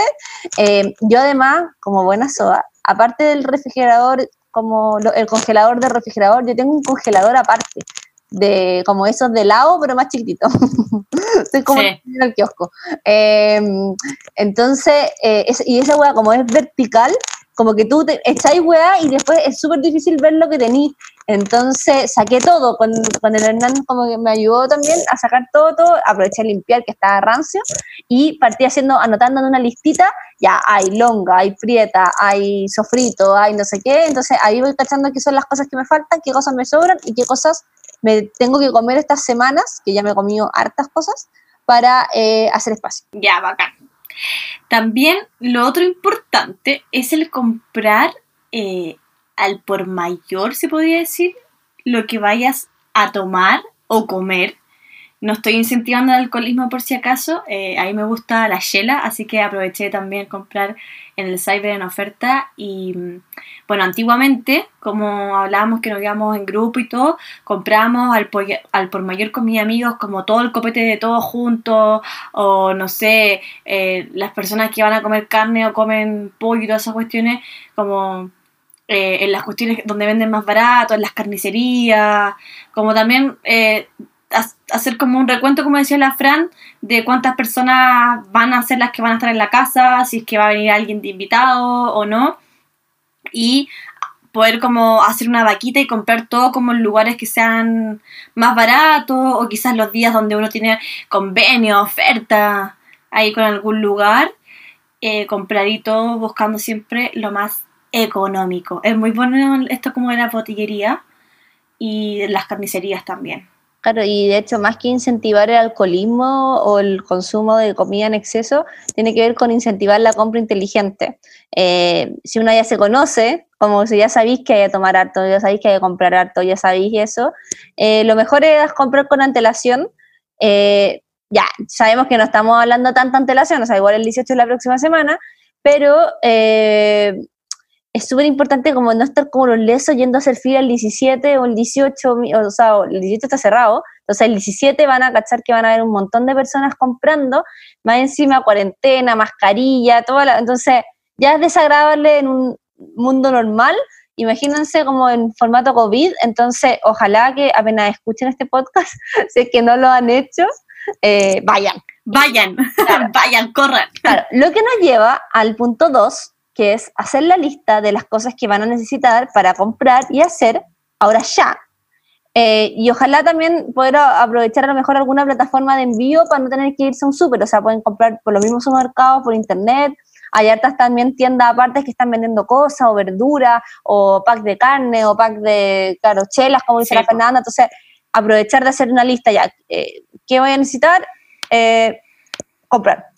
Eh, yo además, como buena soda, aparte del refrigerador, como lo, el congelador de refrigerador, yo tengo un congelador aparte, de como esos de helado, pero más chiquitito. Soy como sí. en el kiosco. Eh, entonces, es, y esa hueá como es vertical, como que tú te echáis hueá y después es súper difícil ver lo que tenéis. Entonces saqué todo, con, con, el Hernán como que me ayudó también a sacar todo, todo, aproveché a limpiar que estaba rancio y partí haciendo, anotando en una listita, ya hay longa, hay prieta, hay sofrito, hay no sé qué, entonces ahí voy cachando qué son las cosas que me faltan, qué cosas me sobran y qué cosas me tengo que comer estas semanas, que ya me he comido hartas cosas, para eh, hacer espacio. Ya, bacán. También lo otro importante es el comprar eh, al por mayor, se podría decir, lo que vayas a tomar o comer. No estoy incentivando el alcoholismo por si acaso, eh, a mí me gusta la chela, así que aproveché también comprar en el cyber en oferta y bueno, antiguamente, como hablábamos que nos íbamos en grupo y todo, compramos al por, al por mayor con mis amigos como todo el copete de todos juntos o no sé, eh, las personas que van a comer carne o comen pollo y todas esas cuestiones como eh, en las cuestiones donde venden más barato, en las carnicerías, como también eh, hacer como un recuento, como decía la Fran, de cuántas personas van a ser las que van a estar en la casa, si es que va a venir alguien de invitado o no, y poder como hacer una vaquita y comprar todo como en lugares que sean más baratos o quizás los días donde uno tiene convenio, oferta ahí con algún lugar, eh, comprar y todo buscando siempre lo más económico. Es muy bueno esto como de la botillería y las carnicerías también. Claro, y de hecho, más que incentivar el alcoholismo o el consumo de comida en exceso, tiene que ver con incentivar la compra inteligente. Eh, si uno ya se conoce, como si ya sabéis que hay que tomar harto, ya sabéis que hay que comprar harto, ya sabéis eso, eh, lo mejor es comprar con antelación. Eh, ya, sabemos que no estamos hablando tanta antelación, o sea, igual el 18 es la próxima semana, pero es súper importante como no estar como los lesos yendo a hacer fila el 17 o el 18, o sea, el 18 está cerrado, entonces el 17 van a cachar que van a haber un montón de personas comprando, más encima cuarentena, mascarilla, toda la, entonces ya es desagradable en un mundo normal, imagínense como en formato COVID, entonces ojalá que apenas escuchen este podcast, si es que no lo han hecho, eh, vayan. Vayan, vayan, corran. Claro, lo que nos lleva al punto 2, que es hacer la lista de las cosas que van a necesitar para comprar y hacer ahora ya. Eh, y ojalá también poder aprovechar a lo mejor alguna plataforma de envío para no tener que irse a un súper, o sea, pueden comprar por los mismos supermercados, por internet. Hay hartas también tiendas aparte que están vendiendo cosas, o verduras, o pack de carne, o pack de, claro, chelas, como dice la Fernanda. Entonces, aprovechar de hacer una lista ya. Eh, ¿Qué voy a necesitar? Eh, comprar.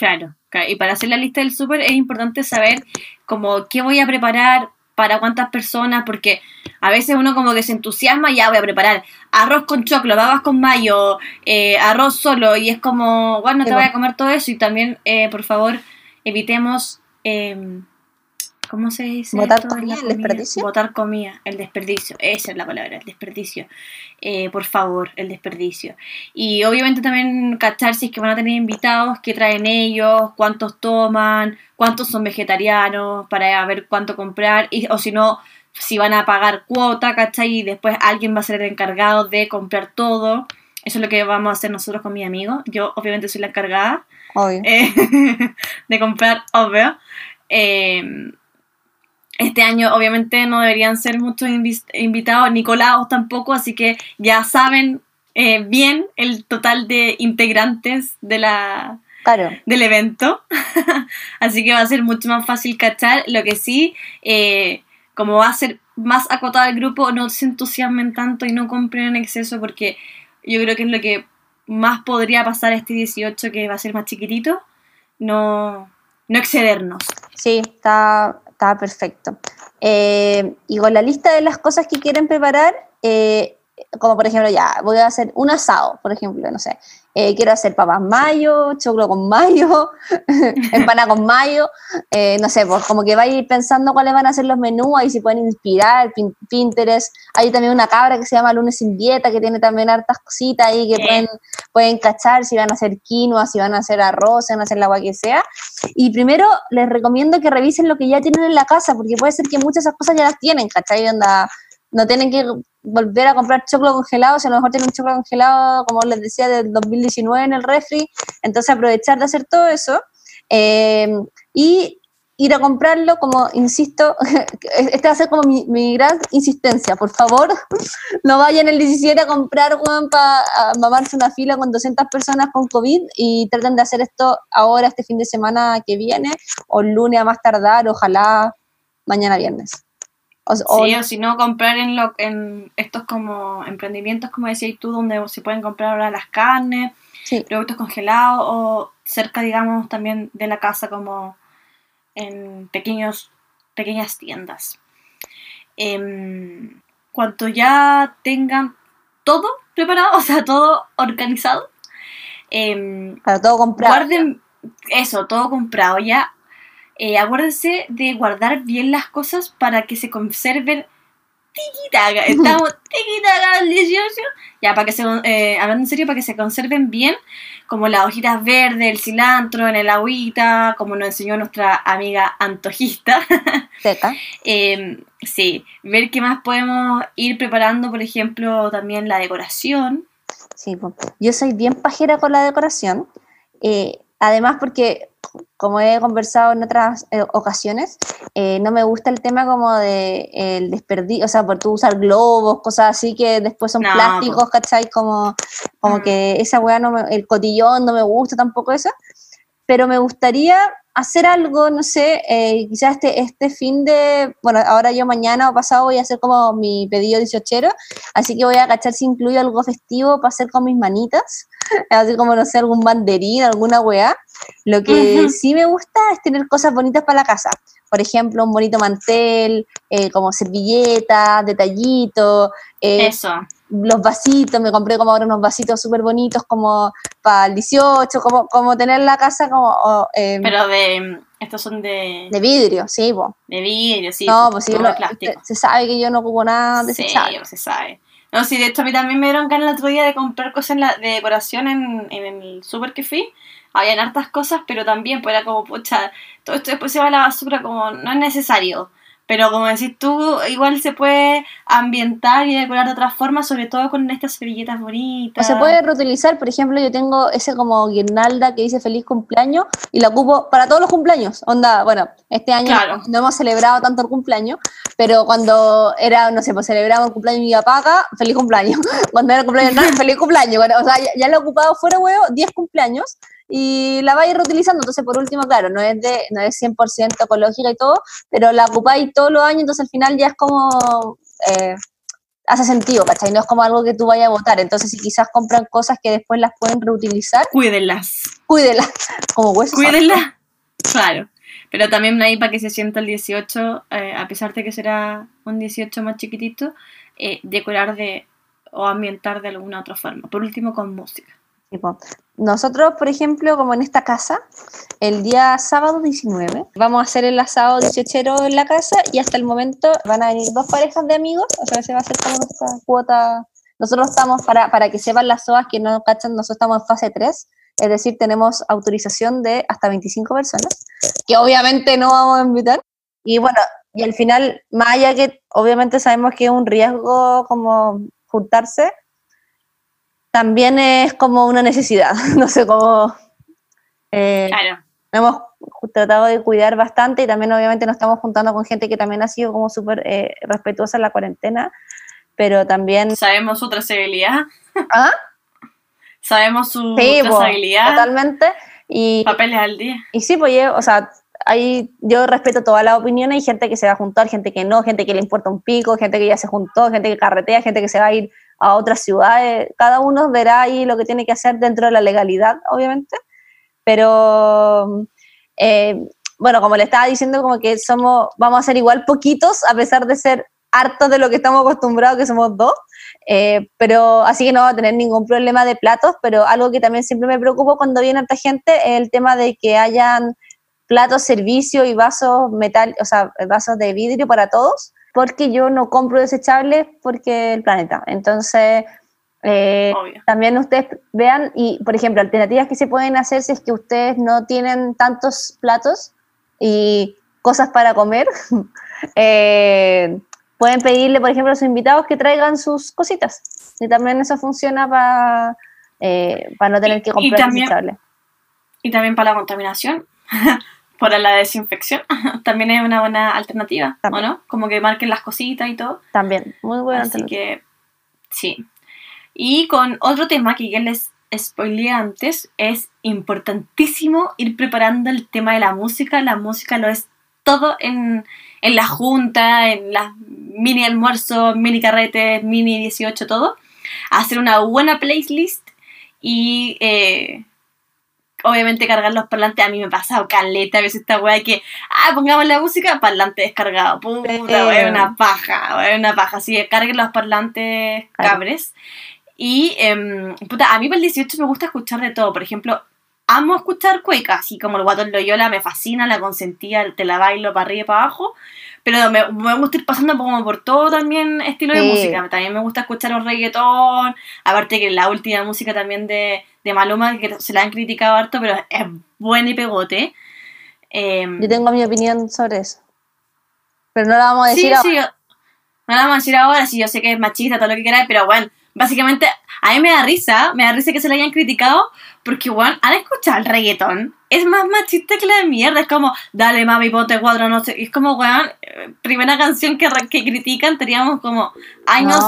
Claro. Y para hacer la lista del súper es importante saber como qué voy a preparar para cuántas personas, porque a veces uno como que se entusiasma, ya voy a preparar arroz con choclo, babas con mayo, eh, arroz solo, y es como, bueno, no te voy a comer todo eso, y también, eh, por favor, evitemos em, ¿Cómo se dice? Votar comida, el desperdicio. Votar comida, el desperdicio. Esa es la palabra, el desperdicio. Eh, por favor, el desperdicio. Y obviamente también cachar si es que van a tener invitados, qué traen ellos, cuántos toman, cuántos son vegetarianos, para ver cuánto comprar. Y, o si no, si van a pagar cuota, ¿cachai? Y después alguien va a ser el encargado de comprar todo. Eso es lo que vamos a hacer nosotros con mi amigo. Yo obviamente soy la encargada eh, de comprar, obvio. Eh, este año obviamente no deberían ser muchos invitados, ni colados tampoco, así que ya saben eh, bien el total de integrantes de la, del evento. así que va a ser mucho más fácil cachar. Lo que sí, eh, como va a ser más acotado el grupo, no se entusiasmen tanto y no compren en exceso porque yo creo que es lo que más podría pasar este 18 que va a ser más chiquitito. No, no excedernos. Sí, está, está perfecto. Eh, y con la lista de las cosas que quieren preparar, eh, como por ejemplo, ya, voy a hacer un asado, por ejemplo, no sé, eh, quiero hacer papas mayo, choclo con mayo, empana con mayo, eh, no sé, pues como que va a ir pensando cuáles van a ser los menús, ahí se pueden inspirar, Pinterest, hay también una cabra que se llama Lunes sin Dieta, que tiene también hartas cositas ahí que pueden, pueden cachar si van a hacer quinoa, si van a hacer arroz, si van a hacer la agua que sea, y primero les recomiendo que revisen lo que ya tienen en la casa, porque puede ser que muchas de esas cosas ya las tienen, ¿cachai? Onda, no tienen que volver a comprar choclo congelado, si a lo mejor tienen un choclo congelado, como les decía, del 2019 en el refri, entonces aprovechar de hacer todo eso eh, y ir a comprarlo, como insisto, este va a ser como mi, gran insistencia, por favor, no vayan el 17 a comprar, para mamarse una fila con 200 personas con COVID y traten de hacer esto ahora, este fin de semana que viene, o el lunes a más tardar, ojalá mañana viernes. O, sí, o si no, comprar en, lo, en estos como emprendimientos, como decías tú, donde se pueden comprar ahora las carnes, productos congelados o cerca, digamos, también de la casa como en pequeños, pequeñas tiendas. Eh, cuanto ya tengan todo preparado, o sea, todo organizado, eh, todo comprado. Guarden eso, todo comprado ya eh, acuérdense de guardar bien las cosas para que se conserven tiquitaga. Estamos tiquitaga al 18. Ya, para que se, eh, hablando en serio, para que se conserven bien, como las hojitas verdes, el cilantro en el agüita, como nos enseñó nuestra amiga antojista. eh, sí, ver qué más podemos ir preparando, por ejemplo, también la decoración. Sí, yo soy bien pajera con la decoración. Eh, además, porque como he conversado en otras eh, ocasiones, eh, no me gusta el tema como de el desperdicio, o sea, por tú usar globos, cosas así que después son plásticos, ¿cachai? Como, como mm. que esa weá, no el cotillón no me gusta tampoco eso, pero me gustaría hacer algo, no sé, eh, quizás este, este fin de, bueno, ahora yo mañana o pasado voy a hacer como mi pedido 18, así que voy a cachar si incluyo algo festivo para hacer con mis manitas, así como, no sé, algún banderín, alguna weá. Lo que sí me gusta es tener cosas bonitas para la casa. Por ejemplo, un bonito mantel, eh, como servilletas, detallitos. Eh, Eso. Los vasitos, me compré como ahora unos vasitos súper bonitos como para el 18, como, como tener la casa como... Em, Pero de... Estos son de... De vidrio, sí, po. De vidrio, sí. No, pues sí, se, sabe que yo no ocupo nada desechable. Sí, se sabe. No, sí, de hecho a mí también me dieron ganas el otro día de comprar cosas de decoración en, en el súper que fui habían hartas cosas, pero también pues era como, pucha, todo esto después se va a la basura, como no es necesario. Pero como decís tú, igual se puede ambientar y decorar de otra forma, sobre todo con estas servilletas bonitas. O se puede reutilizar, por ejemplo, yo tengo ese como guirnalda que dice feliz cumpleaños y la ocupo para todos los cumpleaños. Onda, bueno, este año no hemos celebrado tanto el cumpleaños, pero cuando era, no sé, pues celebramos el cumpleaños de mi papá feliz cumpleaños. cuando era el cumpleaños de feliz cumpleaños. Bueno, o sea, ya, ya lo he ocupado fuera, huevo, 10 cumpleaños y la vais reutilizando. Entonces, por último, claro, no es, de, no es 100% ecológica y todo, pero la ocupáis todos los años, entonces al final ya es como... Eh, hace sentido, ¿cachai? No es como algo que tú vayas a votar. Entonces, si quizás compran cosas que después las pueden reutilizar... Cuídenlas. Cuídenlas, como huesos. Cuídenlas. Claro. Pero también ahí para que se sienta el 18, eh, a pesar de que será un 18 más chiquitito, eh, decorar de o ambientar de alguna otra forma. Por último, con música. Nosotros, por ejemplo, como en esta casa, el día sábado 19, vamos a hacer el asado 18 en la casa y hasta el momento van a venir dos parejas de amigos, o sea, se va a hacer como nuestra cuota. Nosotros estamos, para, para que sepan las SOAS que no cachan, nosotros estamos en fase 3, es decir, tenemos autorización de hasta 25 personas, que obviamente no vamos a invitar. Y bueno, y al final, más allá que obviamente sabemos que es un riesgo como juntarse, también es como una necesidad, no sé cómo... Eh, claro. Hemos tratado de cuidar bastante y también obviamente nos estamos juntando con gente que también ha sido como súper eh, respetuosa en la cuarentena, pero también... Sabemos su trazabilidad. ¿Ah? Sabemos su trazabilidad. Totalmente. Y, Papeles al día. Y sí, pues yo, o sea, ahí yo respeto todas las opiniones, hay gente que se va a juntar, gente que no, gente que le importa un pico, gente que ya se juntó, gente que carretea, gente que se va a ir a otras ciudades, cada uno verá ahí lo que tiene que hacer dentro de la legalidad, obviamente, pero eh, bueno, como le estaba diciendo, como que somos, vamos a ser igual poquitos, a pesar de ser hartos de lo que estamos acostumbrados, que somos dos, eh, pero así que no va a tener ningún problema de platos, pero algo que también siempre me preocupa cuando viene harta gente es el tema de que hayan platos, servicios y vasos metal, o sea, vasos de vidrio para todos, porque yo no compro desechables porque el planeta. Entonces, eh, también ustedes vean, y por ejemplo, alternativas que se pueden hacer si es que ustedes no tienen tantos platos y cosas para comer, eh, pueden pedirle, por ejemplo, a sus invitados que traigan sus cositas. Y también eso funciona para, eh, para no tener que comprar desechables. Y también para la contaminación. para la desinfección también es una buena alternativa, ¿o no? Como que marquen las cositas y todo. También, muy buena Así que, sí. Y con otro tema que ya les spoileé antes, es importantísimo ir preparando el tema de la música. La música lo es todo en, en la junta, en las mini almuerzos, mini carretes, mini 18, todo. Hacer una buena playlist y eh, obviamente cargar los parlantes, a mí me ha pasado caleta a veces esta weá que, ah, pongamos la música, parlante descargado, puta, weá, una paja, weá, una paja, así carguen los parlantes cabres. Y, eh, puta, a mí para el 18 me gusta escuchar de todo, por ejemplo, amo escuchar cueca, así como el guatón Loyola me fascina, la consentía, te la bailo para arriba y para abajo, pero me, me, gusta ir pasando como por todo también estilo de música. También me gusta escuchar un reggaetón, aparte que la última música también de, de Maluma, que se la han criticado harto, pero es buena y pegote. Em, yo tengo mi opinión sobre eso. Pero no la vamos a decir ahora. no la vamos a decir ahora, si yo sé que es machista, todo lo que queráis, pero bueno, básicamente a mí me da risa, me da risa que se la hayan criticado, porque, bueno, han escuchado el reggaetón. Es más machista que la de mierda. Es como, dale mami, ponte cuatro, no sé. Es como, weón, primera canción que, que critican, teníamos como años,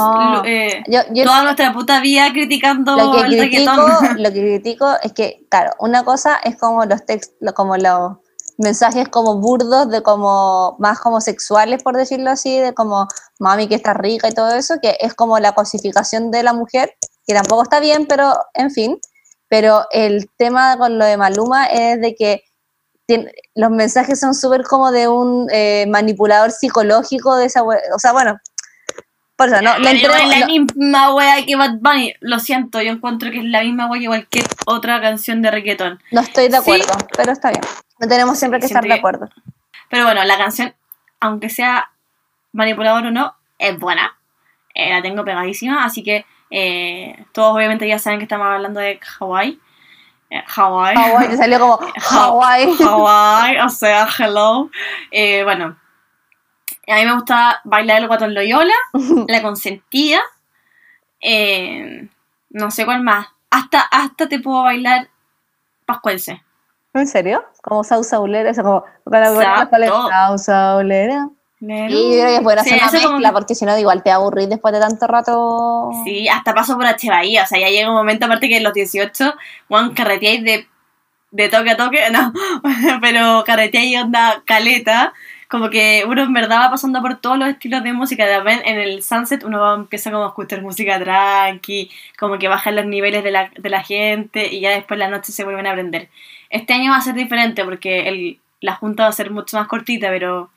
eh, toda nuestra puta vida criticando lo que el reggaetón. Lo que critico es que, claro, una cosa es como los textos, como los mensajes como burdos de como más homosexuales por decirlo así de como mami que está rica y todo eso que es como la cosificación de la mujer que tampoco está bien pero en fin. Pero el tema con lo de Maluma es de que los mensajes son súper como de un eh, manipulador psicológico de esa o sea bueno por eso no es la misma wea que Bad Bunny lo siento yo encuentro que es la misma wea que cualquier otra canción de reggaetón. No estoy de acuerdo pero está bien no tenemos siempre que estar de acuerdo pero bueno la canción aunque sea manipulador o no es buena eh, la tengo pegadísima así que eh, todos obviamente ya saben que estamos hablando de Hawaii Hawaii. Hawaii, te salió como Hawaii. Hawaii, o sea, hello. Eh, bueno, a mí me gusta bailar el guatón Loyola, la consentida. Eh, no sé cuál más. Hasta, hasta te puedo bailar Pascuense. ¿En serio? Como Sausa Ulera, eso como Sausa Ulera. Y yo creo que hacer una mezcla, porque si no, igual te aburrís después de tanto rato. Sí, hasta paso por H. Bahía. O sea, ya llega un momento, aparte que en los 18, Juan carreteáis de, de toque a toque, no, pero carreteáis onda caleta. Como que uno en verdad va pasando por todos los estilos de música. También en el sunset uno empieza como a escuchar música tranqui, como que bajan los niveles de la, de la gente y ya después la noche se vuelven a aprender. Este año va a ser diferente porque el, la junta va a ser mucho más cortita, pero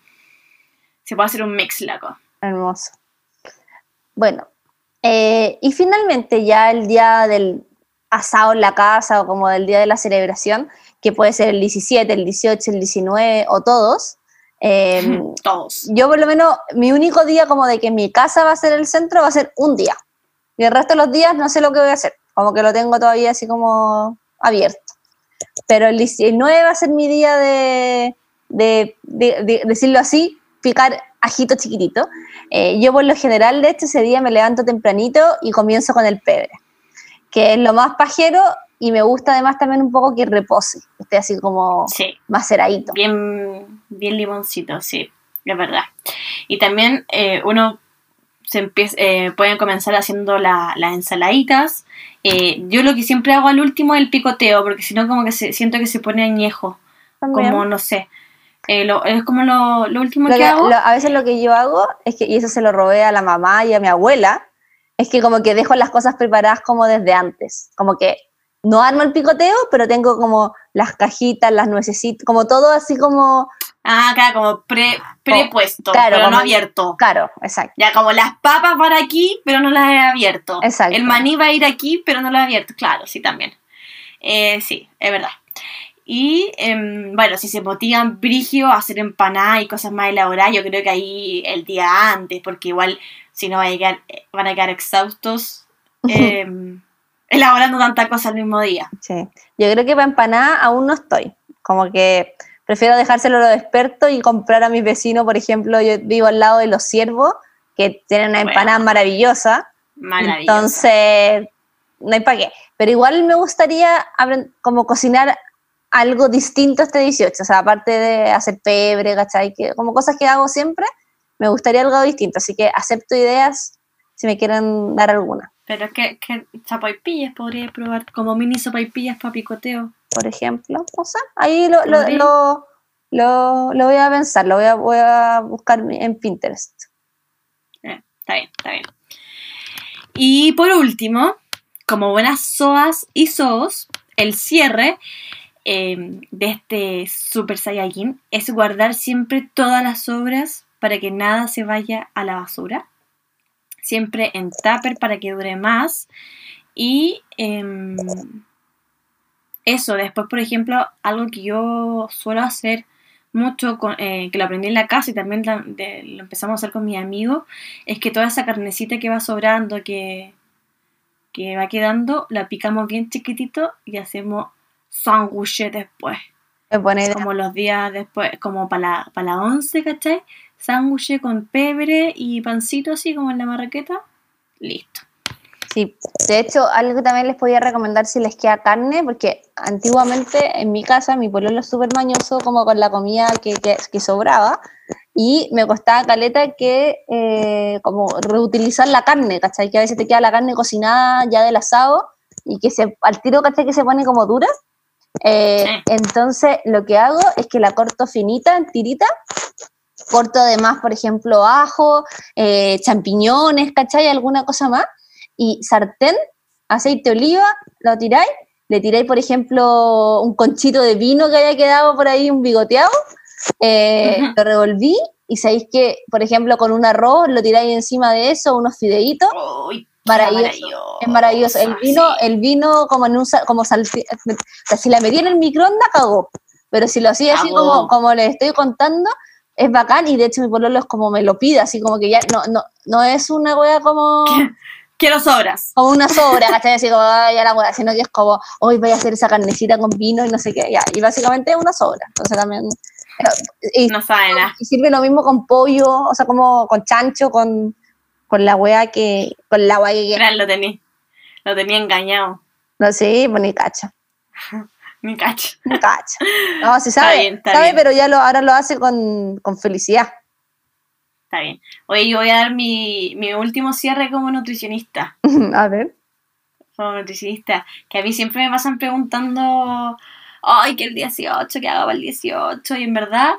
se puede hacer un mix, loco. Hermoso. Bueno, eh, y finalmente ya el día del asado en la casa o como del día de la celebración, que puede ser el 17, el 18, el 19 o todos. Em, todos. Yo por lo menos, mi único día como de que mi casa va a ser el centro va a ser un día. Y el resto de los días no sé lo que voy a hacer. Como que lo tengo todavía así como abierto. Pero el 19 va a ser mi día de, de decirlo así, picar ajito chiquitito. Eh, yo por lo general, de este ese día me levanto tempranito y comienzo con el pebre, que es lo más pajero y me gusta además también un poco que repose, esté así como sí. maceradito. Bien, bien limoncito, sí, es verdad. Y también eh, uno se empieza, eh, pueden comenzar haciendo las ensaladitas. yo lo que siempre hago al último es el picoteo, porque si no como que se, siento que se pone añejo, como no sé. Eh, es como lo, último que, hago. a veces lo que yo hago es que, y eso se lo robé a la mamá y a mi abuela, es que como que dejo las cosas preparadas como desde antes. Como que no armo el picoteo, pero tengo como las cajitas, las nuecesitas, como todo así como... Ah, claro, como pre, prepuesto, pero no abierto. Claro, exacto. Ya como las papas van aquí, pero no las he abierto. Exacto. El maní va a ir aquí, pero no lo he abierto. Claro, sí, también. Eh, sí, es verdad. Y em, bueno, si se motivan brigio a hacer empanadas y cosas más elaboradas, yo creo que ahí el día antes, porque igual si no van a quedar, van a quedar exhaustos em, elaborando tanta cosa el mismo día. Sí, yo creo que para empanada aún no estoy. Como que prefiero dejárselo a los expertos y comprar a mis vecinos, por ejemplo, yo vivo al lado de los ciervos, que tienen una empanada maravillosa. Maravillosa. Entonces, no hay para qué. Pero igual me gustaría como cocinar algo distinto este 18, o sea, aparte de hacer pebre, ¿cachai? Que, como cosas que hago siempre, me gustaría algo distinto, así que acepto ideas si me quieren dar alguna. Pero que, que zapaipillas podría probar, como mini zapaipillas para picoteo. Por ejemplo, o sea, ahí lo, lo, lo, lo, voy a pensar, lo voy a, voy a buscar en Pinterest. Eh, está bien, está bien. Y por último, como buenas soas y soos, el cierre Em, de este Super Saiyajin es guardar siempre todas las obras para que nada se vaya a la basura. Siempre en tupper para que dure más. Y em, eso, después, por ejemplo, algo que yo suelo hacer mucho, eh, que lo aprendí en la casa y también lo empezamos a hacer con mis amigos, es que toda esa carnecita que va sobrando, que, que va quedando, la picamos bien chiquitito y hacemos sándwiches después. Como los días después, como para la, para la once, ¿cachai? Sándwiches con pebre y pancito así como en la marraqueta. Listo. Sí, de hecho, algo que también les podía recomendar si les queda carne, porque antiguamente en mi casa mi pueblo es súper mañoso como con la comida que, que, sobraba y me costaba caleta que eh, como reutilizar la carne, ¿cachai? Que a veces te queda la carne cocinada ya del asado y que se, al tiro, ¿cachai? Que se pone como dura eh, entonces, lo que hago es que la corto finita, en tirita, corto además, por ejemplo, ajo, eh, champiñones, ¿cachai? Alguna cosa más, y sartén, aceite de oliva, lo tiráis, le tiráis, por ejemplo, un conchito de vino que haya quedado por ahí, un bigoteado, eh, lo revolví y sabéis que, por ejemplo, con un arroz lo tiráis encima de eso, unos fideitos, Uy, Maravilloso, es maravilloso. El vino, sí. el vino como en un como sea, si la metí en el microondas, cagó. Pero si lo hacía así como, como les estoy contando, es bacán y de hecho mi pololo es como me lo pide, así como que ya no, no, no es una wea como, Quiero sobras. como una sobra, ¿cachai? Así como "Ay, ya la wea, sino que es como, hoy voy a hacer esa carnecita con vino y no sé qué, ya. Y básicamente es una sobra. Entonces también. eh, Y, No sabe nada. y sirve lo mismo con pollo, o sea, como con chancho, con, con la wea que, con la wea que Mira, lo tenía. Lo tenía engañado. No sé, pues ni cacha, Mi cacho. ni cacha. No, Está sabe, bien, está sabe, bien. pero ya lo, ahora lo hace con, con felicidad. Está bien. Oye, yo voy a dar mi, mi último cierre como nutricionista. A ver. Como nutricionista. Que a mí siempre me pasan preguntando, ay, que el 18, que haga para el 18. Y en verdad,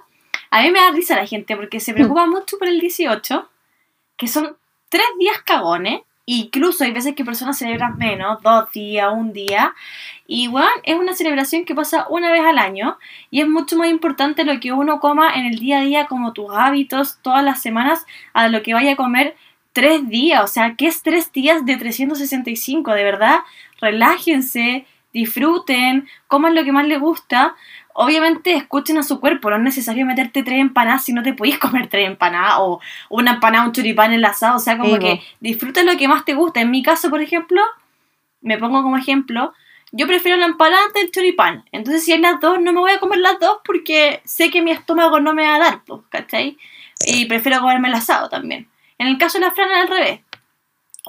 a mí me da risa la gente porque se preocupa mucho por el 18, que son tres días cagones. Incluso hay veces que personas celebran menos, dos días, un día. Y bueno, es una celebración que pasa una vez al año y es mucho más importante lo que uno coma en el día a día, como tus hábitos, todas las semanas, a lo que vaya a comer tres días. O sea, ¿qué es tres días de 365? De verdad, relájense, disfruten, coman lo que más les gusta. Obviamente escuchen a su cuerpo, no es necesario meterte tres empanadas si no te podéis comer tres empanadas o una empanada, un choripán enlazado, o sea, como que disfruta lo que más te gusta. En mi caso, por ejemplo, me pongo como ejemplo, yo prefiero la empanada antes del choripán. Entonces, si hay las dos, no me voy a comer las dos porque sé que mi estómago no me va a dar, pues, ¿cachai? Y prefiero comerme el asado también. En el caso de la frana, al revés.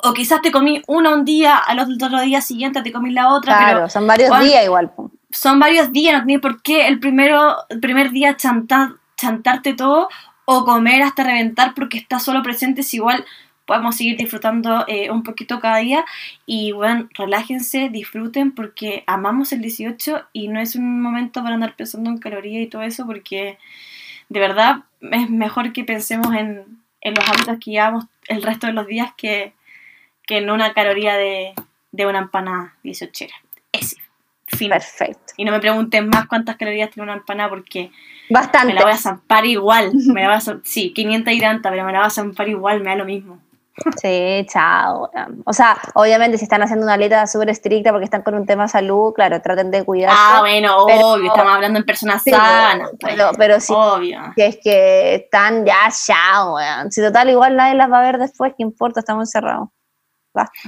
O quizás te comí una un día, al otro, otro día siguiente te comí la otra, Claro, pero son varios Juan- días igual. Son varios días, no tiene por qué el primero, primer día chantar, chantarte todo o comer hasta reventar porque está solo presente, es igual podemos seguir disfrutando eh, un poquito cada día y bueno, relájense, disfruten porque amamos el 18 y no es un momento para andar pensando en calorías y todo eso porque de verdad es mejor que pensemos en, en los hábitos que llevamos el resto de los días que, que en una caloría de, de una empanada 18. Fin. Perfecto. Y no me pregunten más cuántas calorías tiene una empanada porque Bastante. me la voy a zampar igual. Me la voy a sí, 500 y tanta, pero me la voy a zampar igual, me da lo mismo. Sí, chao. O sea, obviamente si están haciendo una dieta súper estricta porque están con un tema de salud, claro, traten de cuidarse. Ah, bueno, pero- obvio, estamos hablando en personas Sí, sanas. pues. pero, pero si, Obvio. si es que están ya, chao, weón. Si total igual nadie las va a ver después, ¿qué importa? Estamos encerrados. Basta.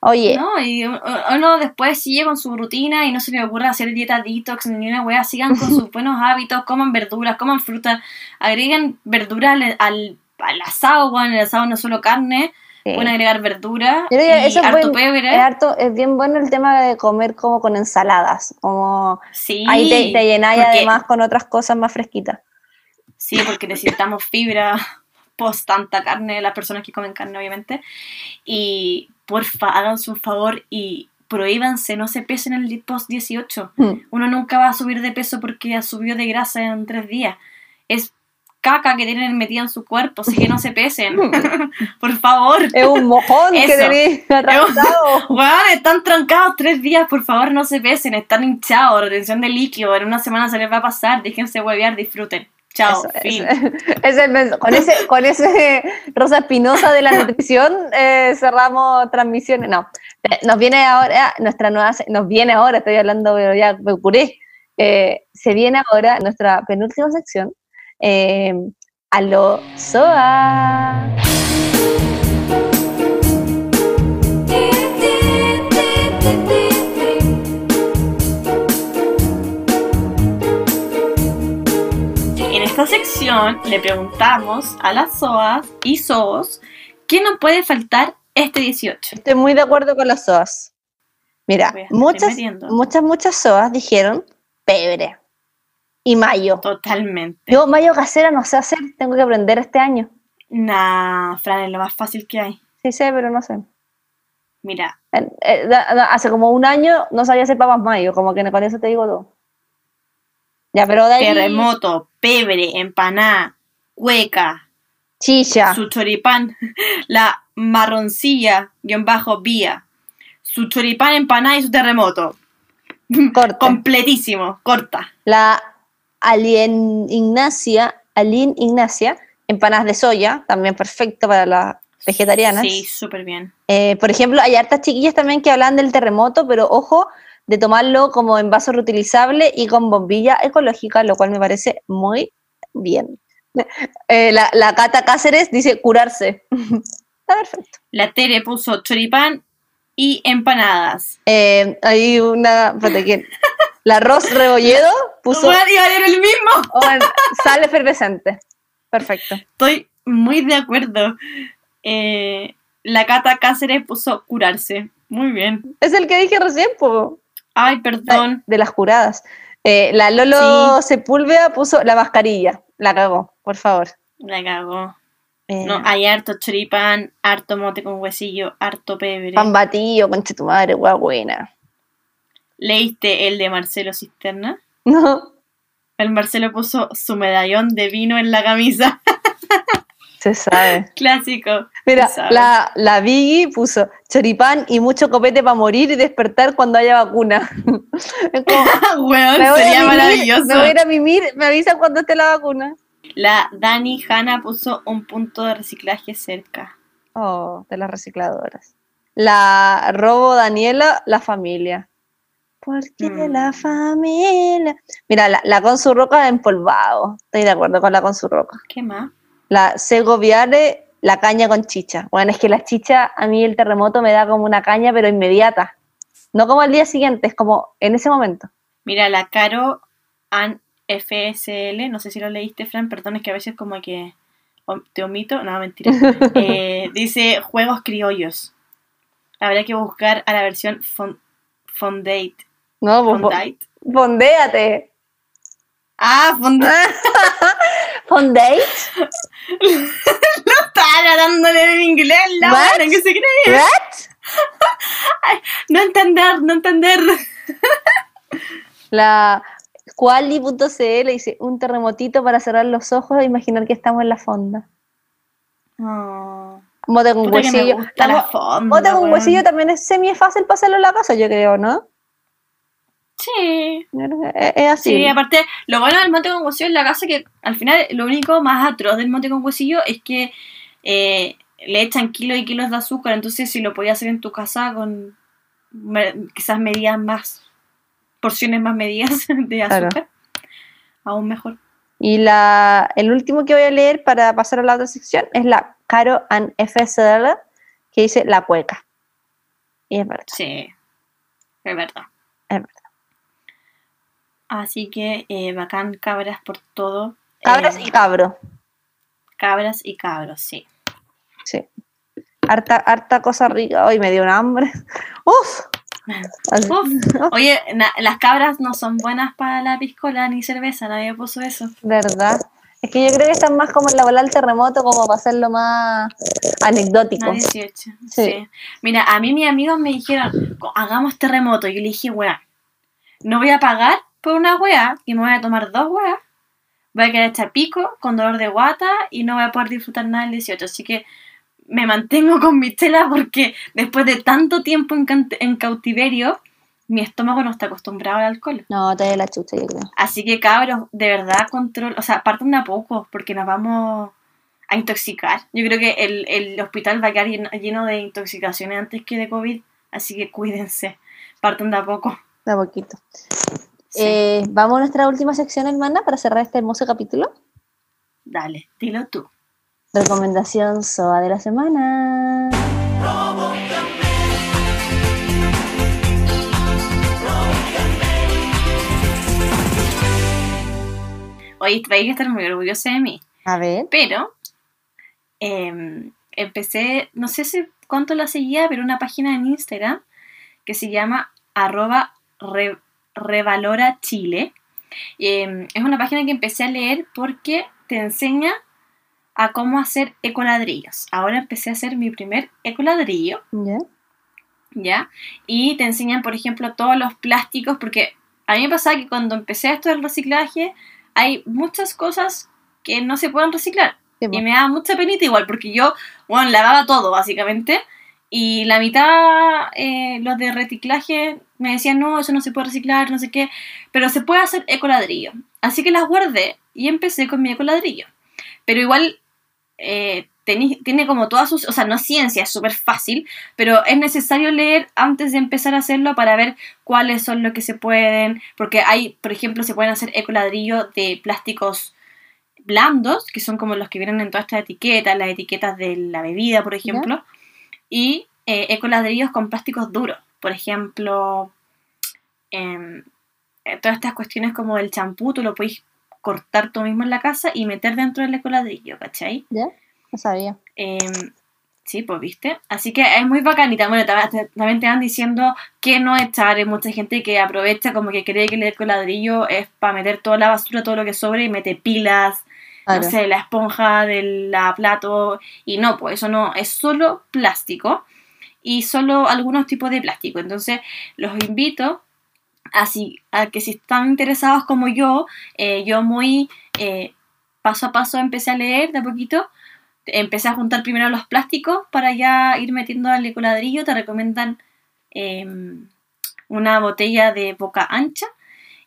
Oye, No, y uno después sigue con su rutina y no se le ocurre hacer dieta detox ni una wea, sigan con sus buenos hábitos, coman verduras, coman fruta, agreguen verdura al, al, al asado, weón, el asado no es solo carne, sí. pueden agregar verdura Yo diría, y eso es harto buen- pebre. es, harto- es bien bueno el tema de comer como con ensaladas, como Sí, ahí te, te llenáis además con otras cosas más fresquitas. Sí, porque necesitamos fibra post tanta carne, las personas que comen carne, obviamente. Y porfa, háganse un favor y prohíbanse, no se pesen en el post 18. Mm. Uno nunca va a subir de peso porque subió de grasa en tres días. Es caca que tienen metida en su cuerpo, así que no se pesen. Por favor. Es un mojón que Eso. tenéis atravesado. Weón, están trancados tres días, por favor no se pesen, están hinchados, retención de líquido, en una semana se les va a pasar, déjense huevear, disfruten. Chao, Eso, fin. con ese, con ese Rosa Espinosa de la nutrición eh, cerramos transmisiones. No, eh, nos viene ahora nuestra nueva, nos viene ahora, estoy hablando, pero ya me curé. Eh, se viene ahora nuestra penúltima sección, eh, a lo SOA. Esta sección le preguntamos a las SOAS y SOS qué no puede faltar este 18. Estoy muy de acuerdo con las SOAS. Mira, muchas, muchas, muchas SOAS dijeron pebre y mayo. Totalmente. Yo mayo casera no sé hacer, tengo que aprender este año. Nah, Fran, es lo más fácil que hay. Sí sé, pero no sé. Mira, eh, hace como un año no sabía hacer papas mayo, como que con eso te digo todo. Ya, pero de ahí. terremoto, pebre, empaná, cueca, Chicha. su choripán, la marroncilla, guion bajo, vía, su choripán, empanada y su terremoto. Completísimo, corta. La Alien Ignacia, Alien Ignacia, empanadas de soya, también perfecto para las vegetarianas. Sí, súper bien. Eh, por ejemplo, hay hartas chiquillas también que hablan del terremoto, pero ojo de tomarlo como en vaso reutilizable y con bombilla ecológica, lo cual me parece muy bien. Eh, la, la Cata Cáceres dice curarse. Está perfecto. La Tere puso choripán y empanadas. Eh, hay una. ¿quién? La Ros Rebolledo puso a el mismo. oh, sal efervescente. Perfecto. Estoy muy de acuerdo. Eh, la Cata Cáceres puso curarse. Muy bien. Es el que dije recién, po. Ay, perdón. de las juradas. Eh, la Lolo Sepúlveda puso la mascarilla. La cagó, por favor. La cagó. Eh, No, hay harto choripán, harto mote con huesillo, harto pebre. Pan batido, conche tu madre, hueá buena. ¿Leíste el de Marcelo Cisterna? No, El Marcelo puso su medallón de vino en la camisa. se sabe. Clásico. Mira, la, la Biggie puso choripán y mucho copete para morir y despertar cuando haya vacuna. Es como, Weón, me voy a sería mimir, maravilloso. Me voy a ir a mimir, me avisan cuando esté la vacuna. La Dani Hanna puso un punto de reciclaje cerca. Oh, de las recicladoras. La Robo Daniela, la familia. Porque Mm. la familia. Mira, la, la con su roca empolvado. Estoy de acuerdo con la con su roca. ¿Qué más? La Segoviare, la caña con chicha. Bueno, es que la chicha, a mí el terremoto me da como una caña, pero inmediata. No como al día siguiente, es como en ese momento. Mira, la Caro An FSL, no sé si lo leíste, Fran, perdón, es que a veces como que te omito, no, mentira. Eh, dice juegos criollos. Habría que buscar a la versión fon- Fondate. No, pues, fo- Fondate. fondéate. Ah, Fondate. Fondate. Estaba tratándole en inglés, la buena que se cree. What? No entender, no entender. La Quali.cl dice un terremotito para cerrar los ojos e imaginar que estamos en la fonda. Oh, Mote con huesillo. mote con huesillo también es semi fácil pasarlo en la casa, yo creo, ¿no? Sí. Es, es así. Sí, aparte, lo bueno del monte con huesillo en la casa que al final lo único más atroz del monte con huesillo es que eh, le echan kilos y kilos de azúcar, entonces si lo podías hacer en tu casa con quizás medidas más, porciones más medidas de Claro. azúcar, aún mejor. Y la, el último que voy a leer para pasar a la otra sección es la Caro and FSL, que dice la cueca. Y es verdad. Sí, es verdad. Es verdad. Así que eh, bacán cabras por todo. Cabras Eh, y cabro. cabras y cabros, sí. Sí. Harta, harta cosa rica. Hoy me dio un hambre. Uf. Uf. Oye, na- las cabras no son buenas para la piscola ni cerveza, nadie puso eso. ¿Verdad? Es que yo creo que están más como en la bola del terremoto, como para hacerlo más anecdótico. Nadie 18. Sí. Sí. Mira, a mí mis amigos me dijeron, "Co- hagamos terremoto. Y yo le dije, weá, no voy a pagar por una weá, y me voy a tomar dos weas. Voy a quedar hecha pico, con dolor de guata, y no voy a poder disfrutar nada del 18. Así que me mantengo con mi tela porque después de tanto tiempo en, cautiverio, mi estómago no está acostumbrado al alcohol. No, te de la chucha, yo creo. Así que cabros, de verdad control, o sea, partan de a poco porque nos vamos a intoxicar. Yo creo que el, el hospital va a quedar lleno, lleno de intoxicaciones antes que de COVID, así que cuídense, partan de a poco. De a poquito. Sí, Eh, Vamos a nuestra última sección, hermana, para cerrar este hermoso capítulo. Dale, dilo tú. Recomendación SOA de la semana. Oye, vais a estar muy orgullosa de mí, A ver. pero eh, empecé, no sé si cuánto la seguía, pero una página en Instagram que se llama arroba re- revalora Chile. Eh, es una página que empecé a leer porque te enseña a cómo hacer ecoladrillos. Ahora empecé a hacer mi primer ecoladrillo, ¿Ya? ¿ya? Y te enseñan, por ejemplo, todos los plásticos, porque a mí me pasaba que cuando empecé esto del reciclaje, hay muchas cosas que no se pueden reciclar. Sí. Y me daba mucha penita igual, porque yo, bueno, lavaba todo, básicamente, Y la mitad, eh, los de reciclaje, me decían, no, eso no se puede reciclar, no sé qué, pero se puede hacer ecoladrillo. Así que las guardé y empecé con mi ecoladrillo. Pero igual eh, tiene como todas sus, o sea, no es ciencia, es súper fácil, pero es necesario leer antes de empezar a hacerlo para ver cuáles son los que se pueden, porque hay, por ejemplo, se pueden hacer ecoladrillo de plásticos blandos, que son como los que vienen en todas estas etiquetas, las etiquetas de la bebida, por ejemplo, y eh, ecoladrillos con plásticos duros, por ejemplo, em, eh, todas estas cuestiones como el champú, tú lo puedes cortar tú mismo en la casa y meter dentro del ecoladrillo, ¿cachai? ¿Ya? No sabía. Em, sí, pues viste. Así que es muy bacanita. Bueno, también te van diciendo que no echar. Hay mucha gente que aprovecha como que cree que el ecoladrillo es para meter toda la basura, todo lo que sobre y mete pilas, no sé, la esponja del plato. Y no, pues eso no, es solo plástico y solo algunos tipos de plástico. Entonces, los invito así a que si están interesados como yo, eh, yo muy eh, paso a paso empecé a leer de a poquito. Empecé a juntar primero los plásticos para ya ir metiendo al ecoladrillo. Te recomiendan em, una botella de boca ancha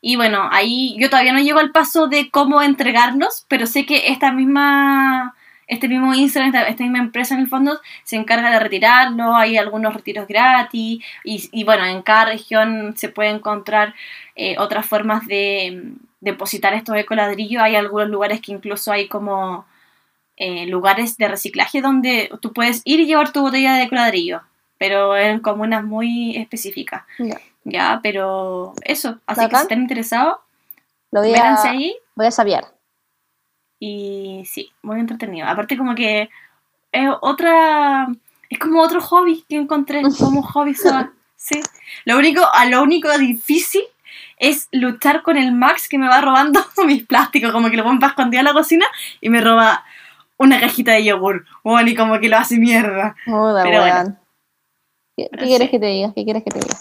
y bueno, ahí yo todavía no llego al paso de cómo entregarlos, pero sé que esta misma, este mismo Instagram, esta, misma empresa en el fondo, se encarga de retirarlo, hay algunos retiros gratis, y, bueno, en cada región se puede encontrar eh, otras formas de mm, depositar estos ecoladrillos. Hay algunos lugares que incluso hay como eh, lugares de reciclaje donde tú puedes ir y llevar tu botella de ecoladrillo, pero en comunas muy específicas. Ya, pero eso. Así que si están interesados, lo voy a, ahí. Voy a saber. Y sí, muy entretenido. Aparte como que es otra... Es como otro hobby que encontré como hobby. sí. Lo único, a lo único difícil es luchar con el Max que me va robando mis plásticos, como que lo pongo escondido en la cocina y me roba una cajita de yogur. Bueno, y como que lo hace mierda. Pero bueno. ¿Qué, quieres que te diga? ¿Qué quieres que te diga?